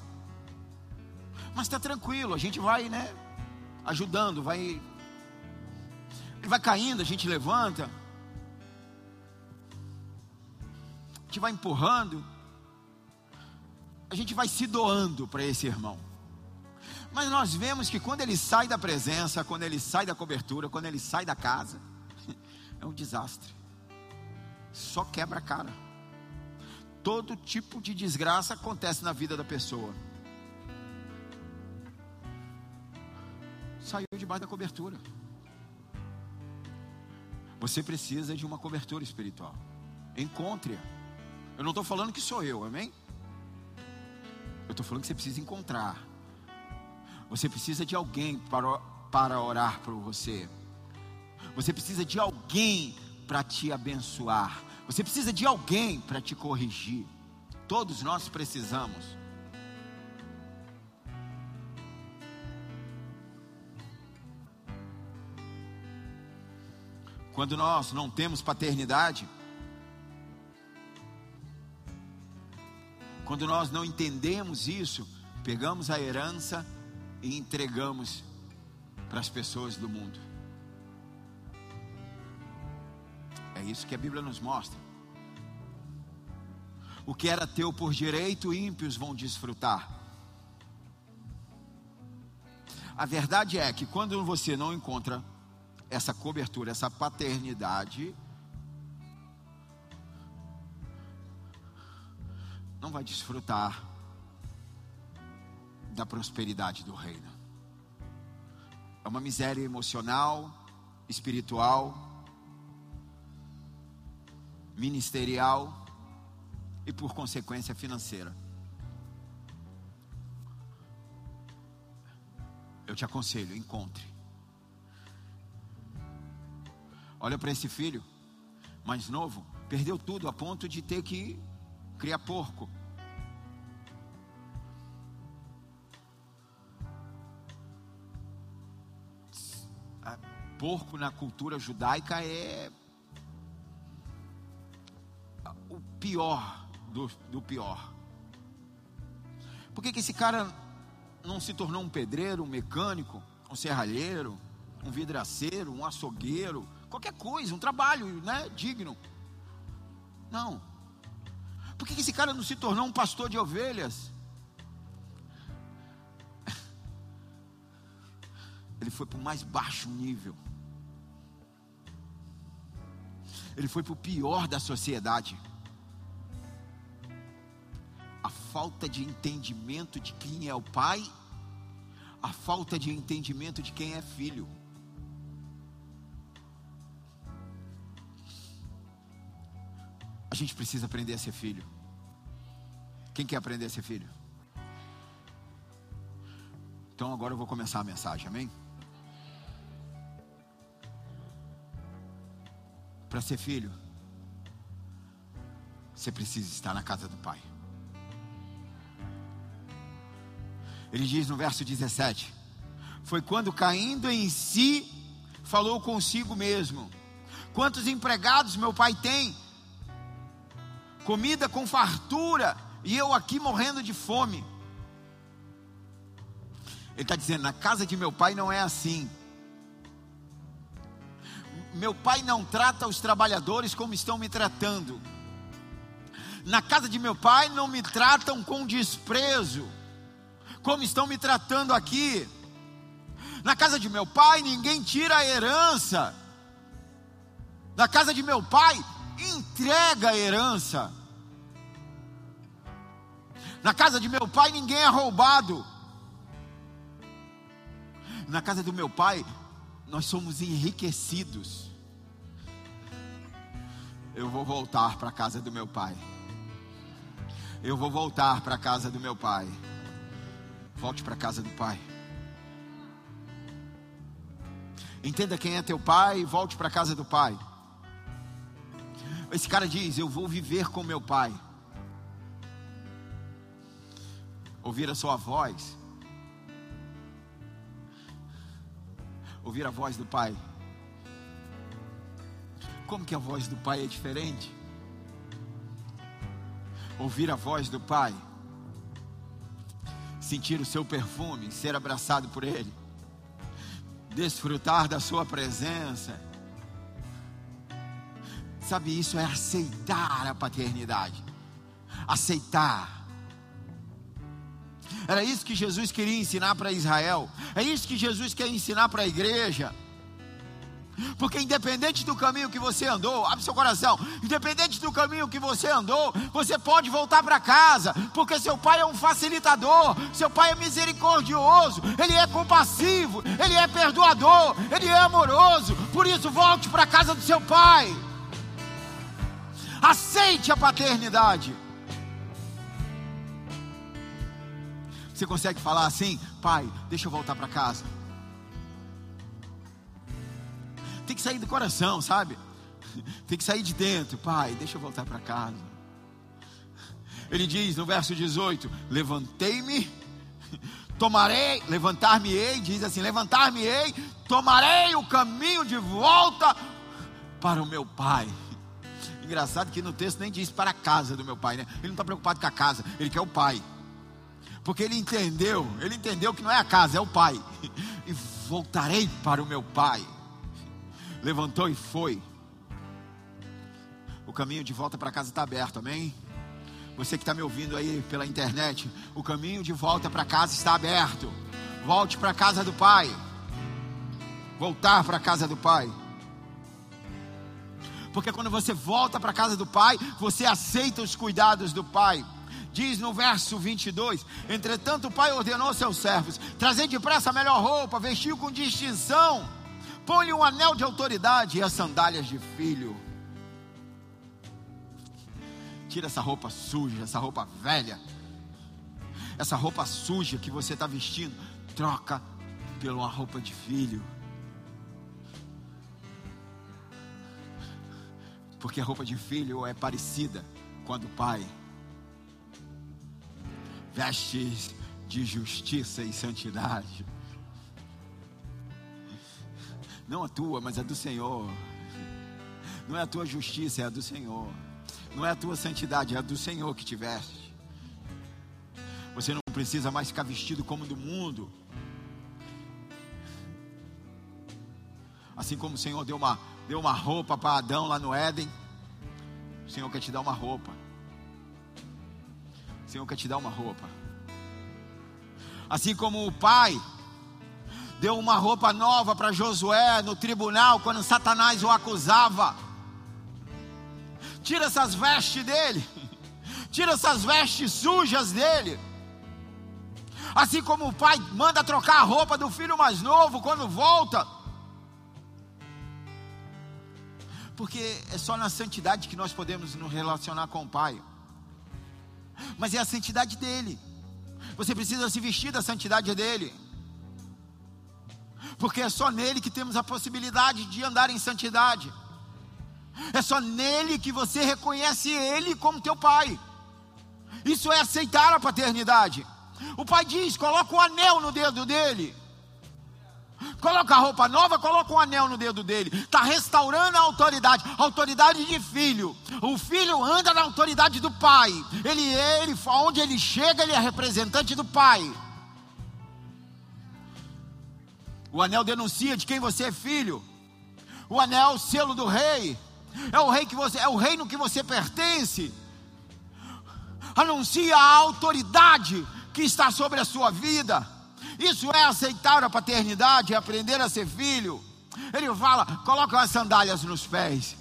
Mas está tranquilo, a gente vai, né? Ajudando, vai. Ele vai caindo, a gente levanta. Gente vai empurrando. A gente vai se doando para esse irmão. Mas nós vemos que quando ele sai da presença, quando ele sai da cobertura, quando ele sai da casa, [laughs] é um desastre. Só quebra a cara todo tipo de desgraça acontece na vida da pessoa. Saiu debaixo da cobertura. Você precisa de uma cobertura espiritual. Encontre-a. Eu não estou falando que sou eu, amém? Eu estou falando que você precisa encontrar. Você precisa de alguém para, para orar por você. Você precisa de alguém para te abençoar. Você precisa de alguém para te corrigir. Todos nós precisamos. Quando nós não temos paternidade, quando nós não entendemos isso, pegamos a herança e entregamos para as pessoas do mundo. É isso que a Bíblia nos mostra. O que era teu por direito, ímpios vão desfrutar. A verdade é que quando você não encontra essa cobertura, essa paternidade, não vai desfrutar da prosperidade do reino. É uma miséria emocional, espiritual, ministerial e, por consequência, financeira. Eu te aconselho, encontre. Olha para esse filho, mais novo, perdeu tudo a ponto de ter que criar porco. Porco na cultura judaica é o pior do, do pior. Por que, que esse cara não se tornou um pedreiro, um mecânico, um serralheiro, um vidraceiro, um açougueiro, qualquer coisa, um trabalho né, digno? Não. Por que, esse cara não se tornou um pastor de ovelhas? Ele foi para o mais baixo nível. Ele foi para o pior da sociedade a falta de entendimento de quem é o pai, a falta de entendimento de quem é filho. A gente precisa aprender a ser filho. Quem quer aprender a ser filho? Então agora eu vou começar a mensagem, amém? Para ser filho, você precisa estar na casa do Pai. Ele diz no verso 17: Foi quando caindo em si, falou consigo mesmo: Quantos empregados meu pai tem? Comida com fartura, e eu aqui morrendo de fome. Ele está dizendo: Na casa de meu pai não é assim. Meu pai não trata os trabalhadores como estão me tratando. Na casa de meu pai não me tratam com desprezo, como estão me tratando aqui. Na casa de meu pai ninguém tira a herança. Na casa de meu pai entrega a herança. Na casa de meu pai ninguém é roubado. Na casa do meu pai nós somos enriquecidos. Eu vou voltar para a casa do meu pai. Eu vou voltar para a casa do meu pai. Volte para a casa do pai. Entenda quem é teu pai e volte para a casa do pai. Esse cara diz: Eu vou viver com meu pai. Ouvir a sua voz. Ouvir a voz do pai. Como que a voz do pai é diferente? Ouvir a voz do pai. Sentir o seu perfume, ser abraçado por ele. Desfrutar da sua presença Sabe, isso é aceitar a paternidade. Aceitar. Era isso que Jesus queria ensinar para Israel. É isso que Jesus quer ensinar para a igreja. Porque independente do caminho que você andou, abre seu coração, independente do caminho que você andou, você pode voltar para casa, porque seu pai é um facilitador, seu pai é misericordioso, ele é compassivo, ele é perdoador, ele é amoroso. Por isso, volte para casa do seu pai. Aceite a paternidade. Você consegue falar assim, pai, deixa eu voltar para casa. Tem que sair do coração, sabe? Tem que sair de dentro, pai, deixa eu voltar para casa. Ele diz no verso 18: Levantei-me, tomarei, levantar-me-ei, diz assim: Levantar-me-ei, tomarei o caminho de volta para o meu pai. Engraçado que no texto nem diz para a casa do meu pai, né? Ele não está preocupado com a casa, ele quer o pai. Porque ele entendeu, ele entendeu que não é a casa, é o pai. E voltarei para o meu pai. Levantou e foi. O caminho de volta para casa está aberto, amém? Você que está me ouvindo aí pela internet, o caminho de volta para casa está aberto. Volte para a casa do pai. Voltar para a casa do pai porque quando você volta para a casa do pai, você aceita os cuidados do pai. Diz no verso 22: Entretanto, o pai ordenou seus servos: Trazei depressa a melhor roupa, vestiu com distinção, põe-lhe um anel de autoridade e as sandálias de filho. Tira essa roupa suja, essa roupa velha, essa roupa suja que você está vestindo, troca uma roupa de filho. Porque a roupa de filho é parecida com a do pai. Vestes de justiça e santidade. Não a tua, mas a do Senhor. Não é a tua justiça, é a do Senhor. Não é a tua santidade, é a do Senhor que te veste. Você não precisa mais ficar vestido como do mundo. Assim como o Senhor deu uma deu uma roupa para Adão lá no Éden. O Senhor quer te dar uma roupa. Senhor quer te dar uma roupa. Assim como o pai deu uma roupa nova para Josué no tribunal quando Satanás o acusava. Tira essas vestes dele. [laughs] Tira essas vestes sujas dele. Assim como o pai manda trocar a roupa do filho mais novo quando volta. porque é só na santidade que nós podemos nos relacionar com o Pai. Mas é a santidade dele. Você precisa se vestir da santidade dele. Porque é só nele que temos a possibilidade de andar em santidade. É só nele que você reconhece ele como teu pai. Isso é aceitar a paternidade. O pai diz: coloca um anel no dedo dele. Coloca a roupa nova, coloca um anel no dedo dele. Está restaurando a autoridade, autoridade de filho. O filho anda na autoridade do pai. Ele, ele, onde ele chega, ele é representante do pai. O anel denuncia de quem você é filho. O anel, é o selo do rei. É o rei que você, é o reino que você pertence. anuncia a autoridade que está sobre a sua vida. Isso é aceitar a paternidade, é aprender a ser filho. Ele fala: coloca as sandálias nos pés,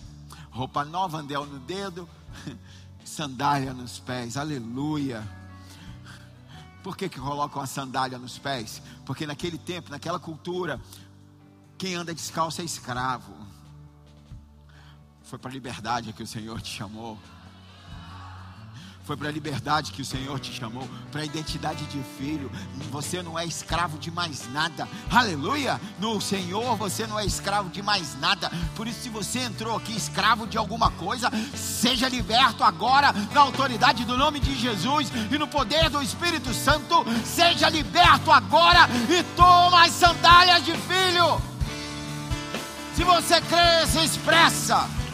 roupa nova, andel no dedo, [laughs] sandália nos pés, aleluia. Por que, que colocam a sandália nos pés? Porque naquele tempo, naquela cultura, quem anda descalço é escravo. Foi para a liberdade que o Senhor te chamou. Foi para a liberdade que o Senhor te chamou, para a identidade de filho. Você não é escravo de mais nada. Aleluia! No Senhor você não é escravo de mais nada. Por isso, se você entrou aqui escravo de alguma coisa, seja liberto agora na autoridade do nome de Jesus e no poder do Espírito Santo. Seja liberto agora e toma as sandálias de filho. Se você crê, se expressa.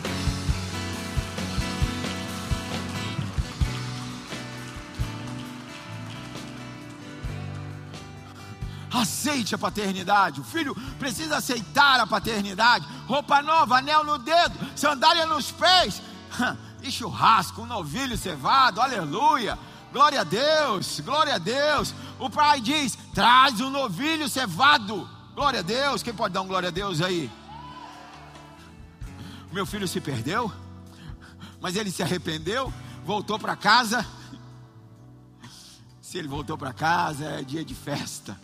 Aceite a paternidade. O filho precisa aceitar a paternidade. Roupa nova, anel no dedo, sandália nos pés. [laughs] E churrasco, um novilho cevado, aleluia. Glória a Deus, glória a Deus. O pai diz: traz um novilho cevado. Glória a Deus. Quem pode dar um glória a Deus aí? Meu filho se perdeu, mas ele se arrependeu, voltou para casa. Se ele voltou para casa, é dia de festa.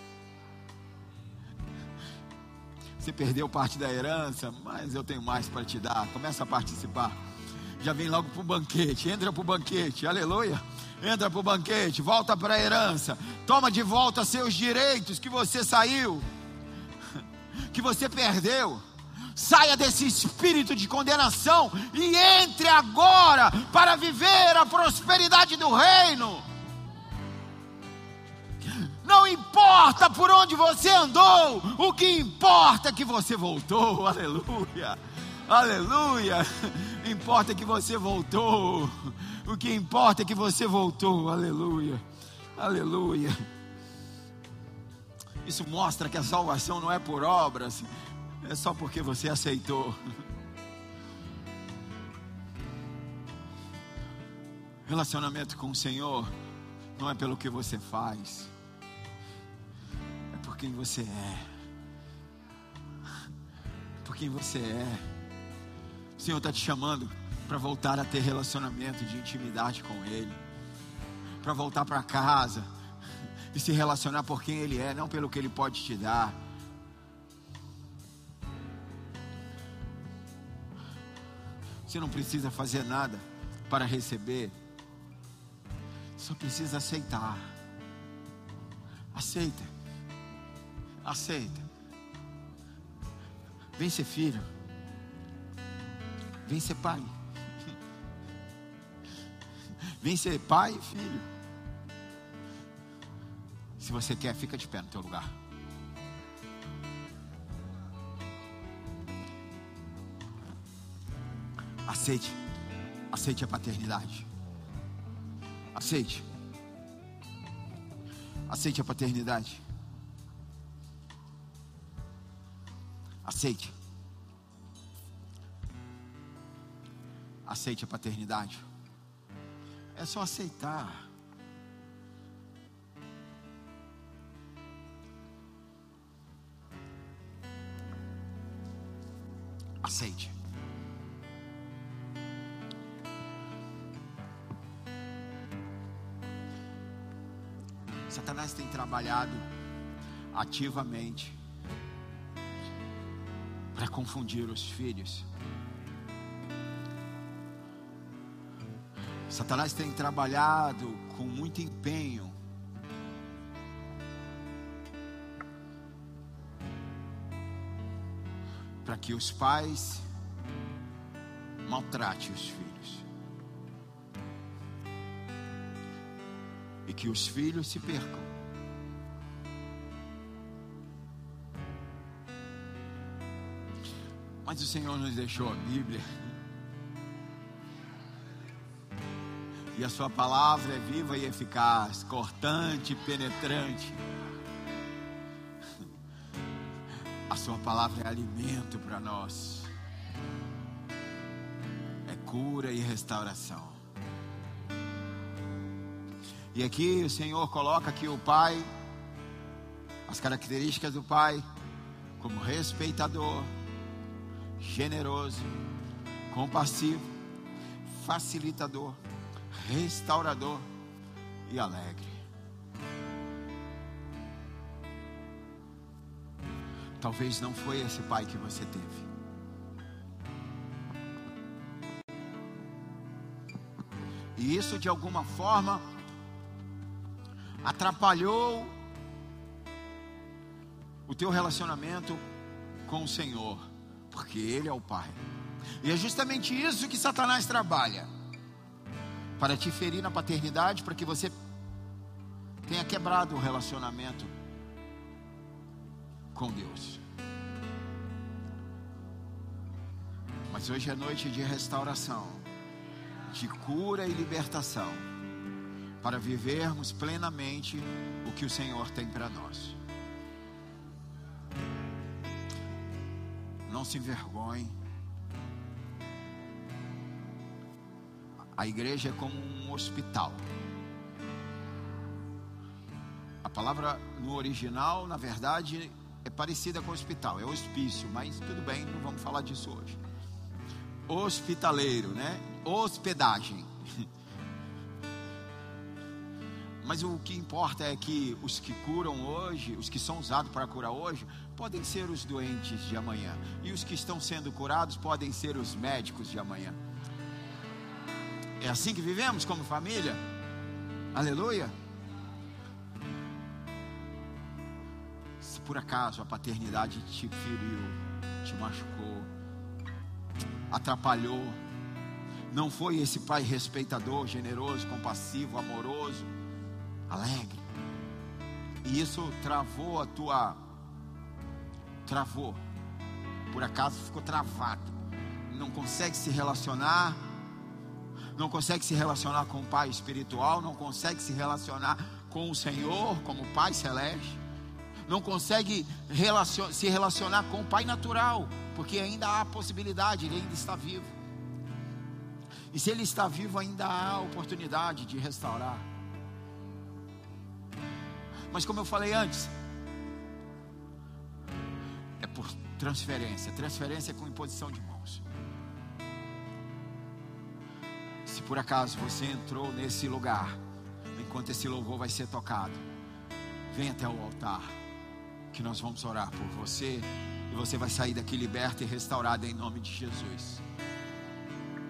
Você perdeu parte da herança, mas eu tenho mais para te dar. Começa a participar. Já vem logo para o banquete. Entra para o banquete. Aleluia. Entra para o banquete. Volta para a herança. Toma de volta seus direitos que você saiu, [laughs] que você perdeu. Saia desse espírito de condenação e entre agora para viver a prosperidade do reino. Não importa por onde você andou, o que importa é que você voltou. [laughs] Aleluia. Aleluia. Importa que você voltou. O que importa é que você voltou. Aleluia. Aleluia. Isso mostra que a salvação não é por obras, é só porque você aceitou. Relacionamento com o Senhor não é pelo que você faz por quem você é. Por quem você é. O Senhor está te chamando para voltar a ter relacionamento de intimidade com Ele. Para voltar para casa e se relacionar por quem Ele é, não pelo que Ele pode te dar. Você não precisa fazer nada para receber, só precisa aceitar. Aceita. Aceita. Vem ser filho. Vem ser pai. [laughs] Vem ser pai e filho. Se você quer, fica de pé no teu lugar. Aceite. Aceite a paternidade. Aceite. Aceite a paternidade. Aceite. Aceite a paternidade. É só aceitar. Aceite. Satanás tem trabalhado ativamente para confundir os filhos. Satanás tem trabalhado com muito empenho para que os pais maltratem os filhos e que os filhos se percam. Mas o Senhor nos deixou a Bíblia. E a sua palavra é viva e eficaz, cortante e penetrante. A sua palavra é alimento para nós. É cura e restauração. E aqui o Senhor coloca aqui o pai, as características do pai, como respeitador, generoso, compassivo, facilitador, restaurador e alegre. Talvez não foi esse pai que você teve. E isso de alguma forma atrapalhou o teu relacionamento com o Senhor, porque Ele é o Pai. E é justamente isso que Satanás trabalha para te ferir na paternidade, para que você tenha quebrado o relacionamento com Deus. Mas hoje é noite de restauração, de cura e libertação, para vivermos plenamente o que o Senhor tem para nós. Não se envergonhe. A igreja é como um hospital. A palavra no original, na verdade, é parecida com hospital, é hospício, mas tudo bem, não vamos falar disso hoje. Hospitaleiro, né? Hospedagem. [laughs] Mas o que importa é que os que curam hoje, os que são usados para curar hoje, podem ser os doentes de amanhã. E os que estão sendo curados podem ser os médicos de amanhã. É assim que vivemos como família? Aleluia. Se por acaso a paternidade te feriu, te machucou, atrapalhou, não foi esse pai respeitador, generoso, compassivo, amoroso, alegre. E isso travou a tua travou. Por acaso ficou travado. Não consegue se relacionar não consegue se relacionar com o Pai espiritual, não consegue se relacionar com o Senhor como Pai celeste, não consegue relacion se relacionar com o Pai natural, porque ainda há possibilidade, ele ainda está vivo. E se ele está vivo, ainda há oportunidade de restaurar. Mas como eu falei antes, é por transferência, transferência com imposição de mãos. Se por acaso você entrou nesse lugar, enquanto esse louvor vai ser tocado, vem até o altar, que nós vamos orar por você, e você vai sair daqui liberto e restaurado em nome de Jesus.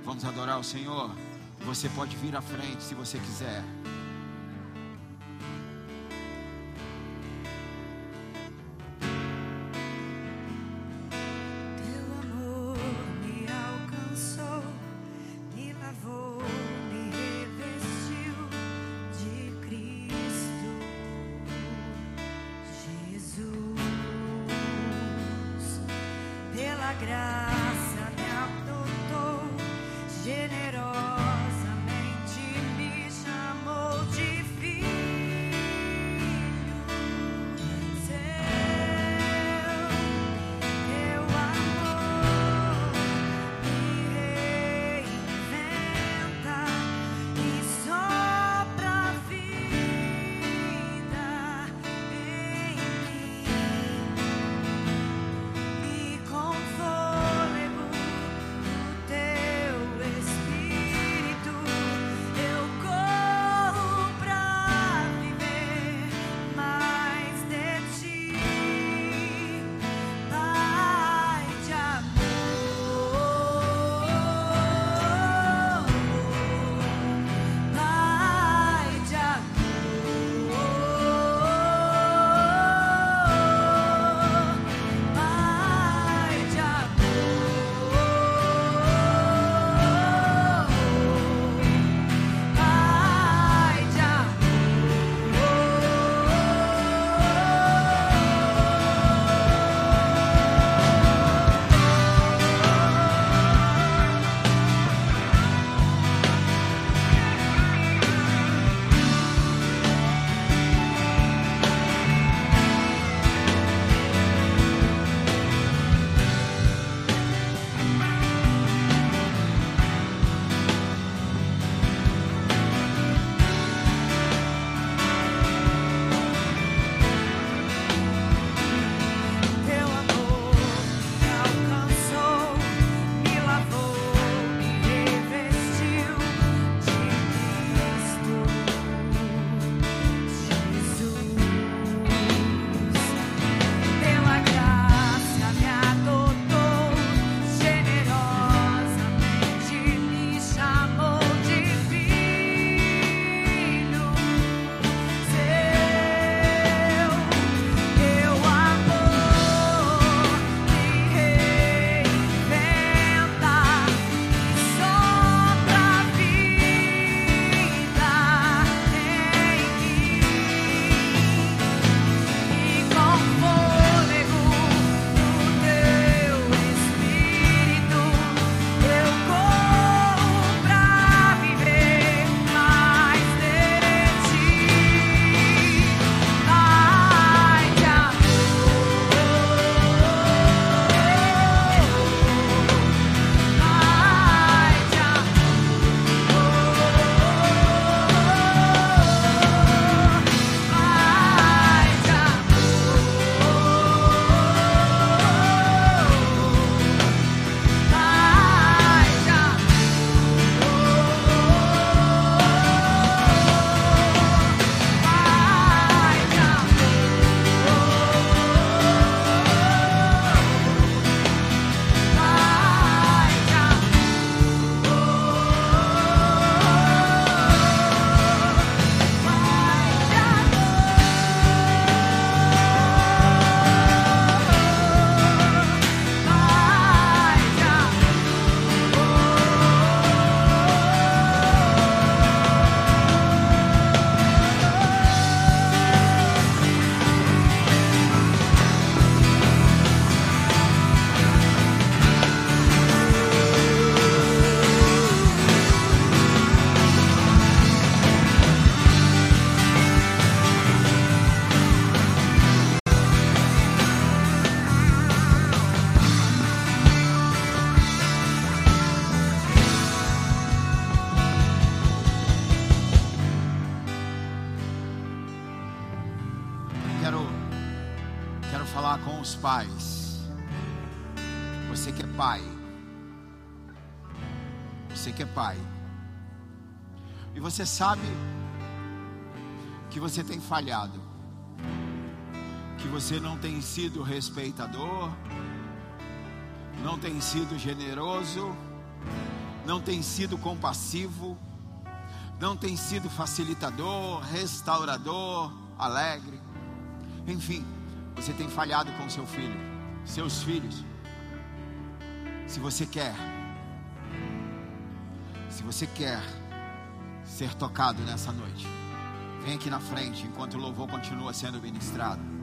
Vamos adorar o Senhor. Você pode vir à frente se você quiser. Você sabe que você tem falhado. Que você não tem sido respeitador, não tem sido generoso, não tem sido compassivo, não tem sido facilitador, restaurador, alegre. Enfim, você tem falhado com seu filho, seus filhos. Se você quer, se você quer ser tocado nessa noite, vem aqui na frente enquanto o louvor continua sendo ministrado.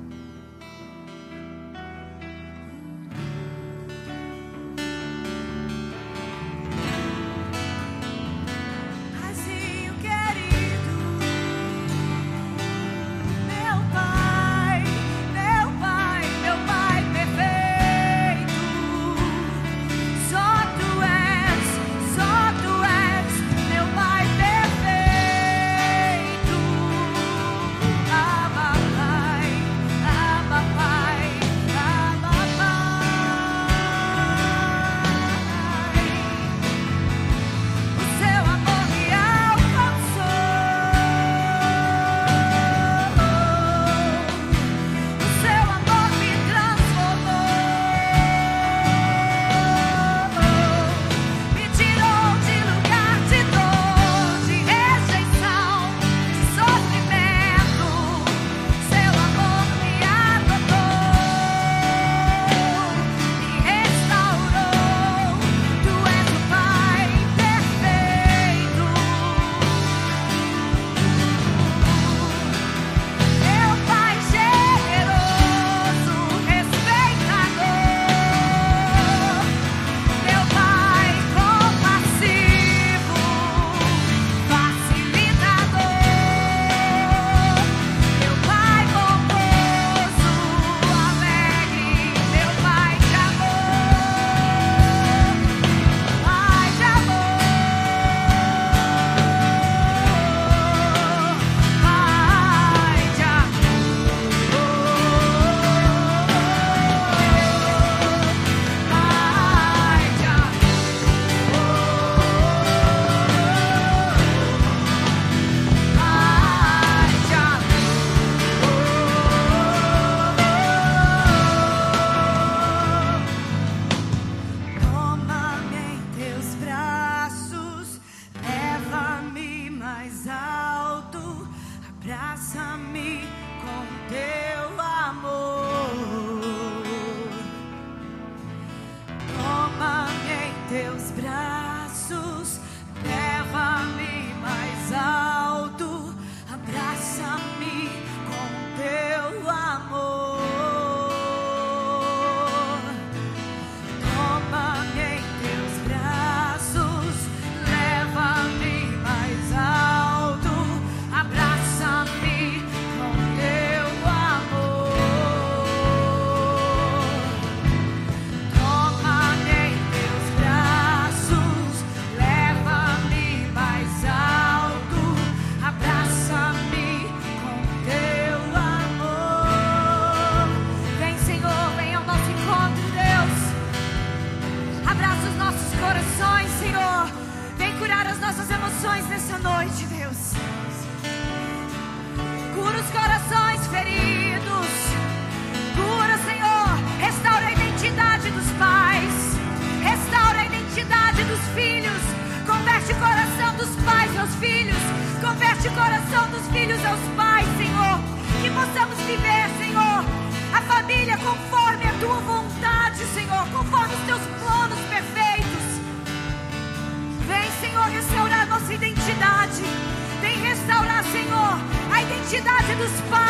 Senhor.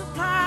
supply.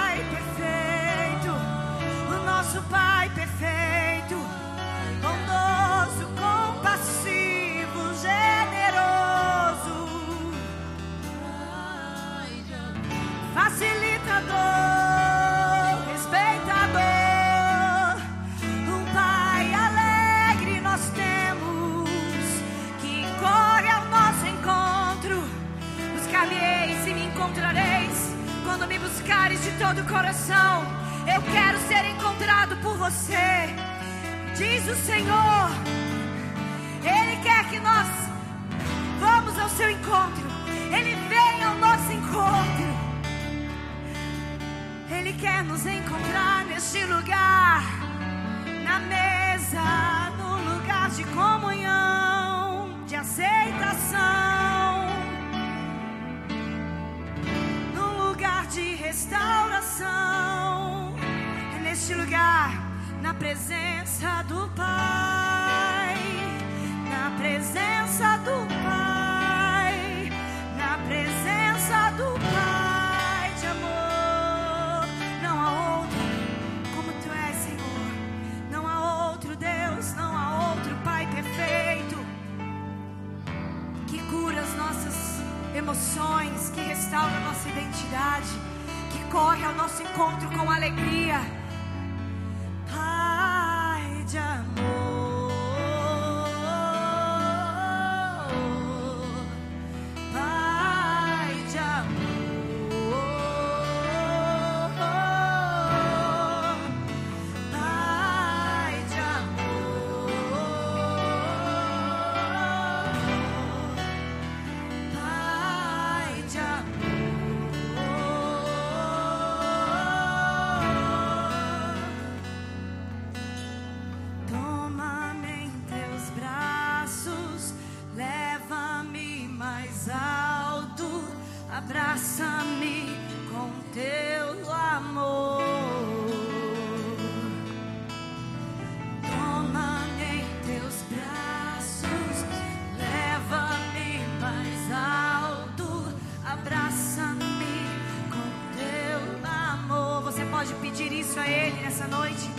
Pedir isso a Ele nessa noite?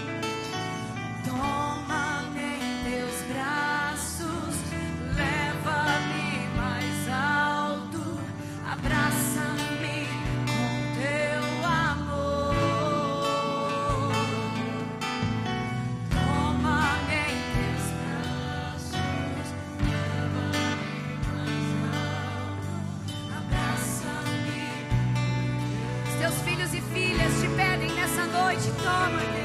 Toma-me noite,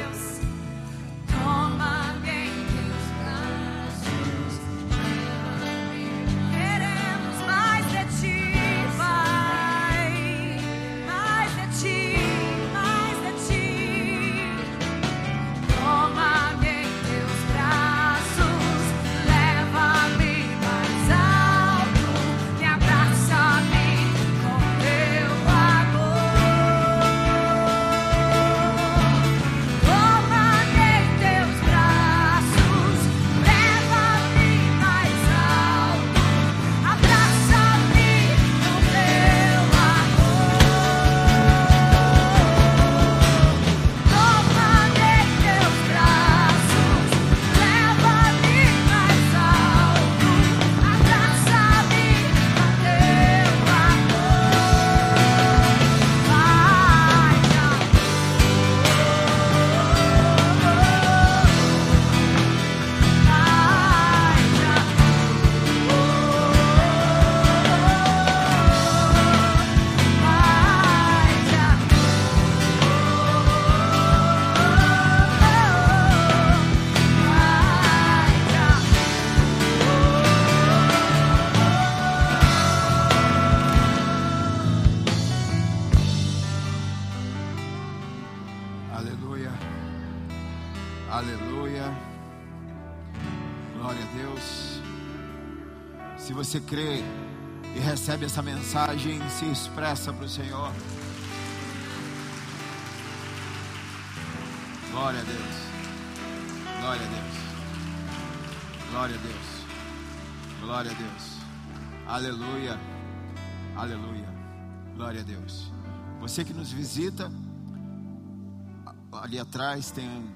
você crê e recebe essa mensagem, se expressa para o Senhor. Glória a Deus. Glória a Deus. Glória a Deus. Glória a Deus. Aleluia. Aleluia. Glória a Deus. Você que nos visita, ali atrás tem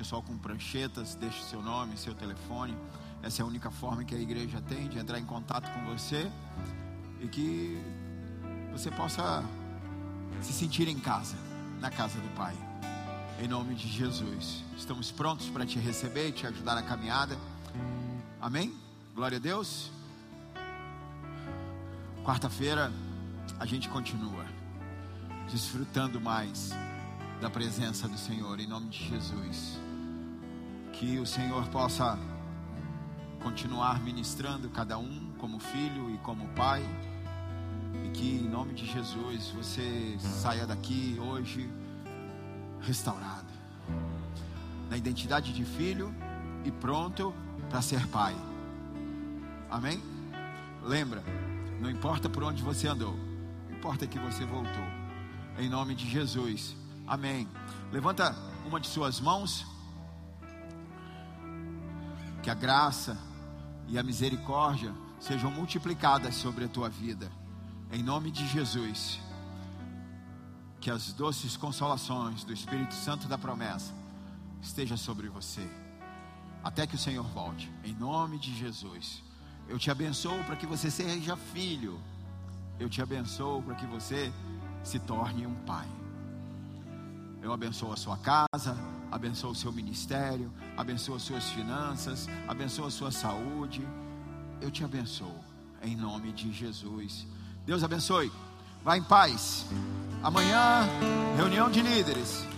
pessoal com pranchetas, deixe seu nome, seu telefone. Essa é a única forma que a igreja tem de entrar em contato com você e que você possa se sentir em casa, na casa do Pai. Em nome de Jesus. Estamos prontos para te receber e te ajudar na caminhada. Amém? Glória a Deus. Quarta-feira a gente continua desfrutando mais da presença do Senhor, em nome de Jesus. Que o Senhor possa continuar ministrando cada um como filho e como pai. E que em nome de Jesus você saia daqui hoje restaurado, na identidade de filho e pronto para ser pai. Amém? Lembra, não importa por onde você andou, importa que você voltou. Em nome de Jesus. Amém. Levanta uma de suas mãos. Que a graça e a misericórdia sejam multiplicadas sobre a tua vida. Em nome de Jesus. Que as doces consolações do Espírito Santo da promessa esteja sobre você. Até que o Senhor volte. Em nome de Jesus. Eu te abençoo para que você seja filho. Eu te abençoo para que você se torne um pai. Eu abençoo a sua casa, abençoo o seu ministério, abençoo as suas finanças, abençoo a sua saúde. Eu te abençoo em nome de Jesus. Deus abençoe. Vá em paz. Amanhã, reunião de líderes.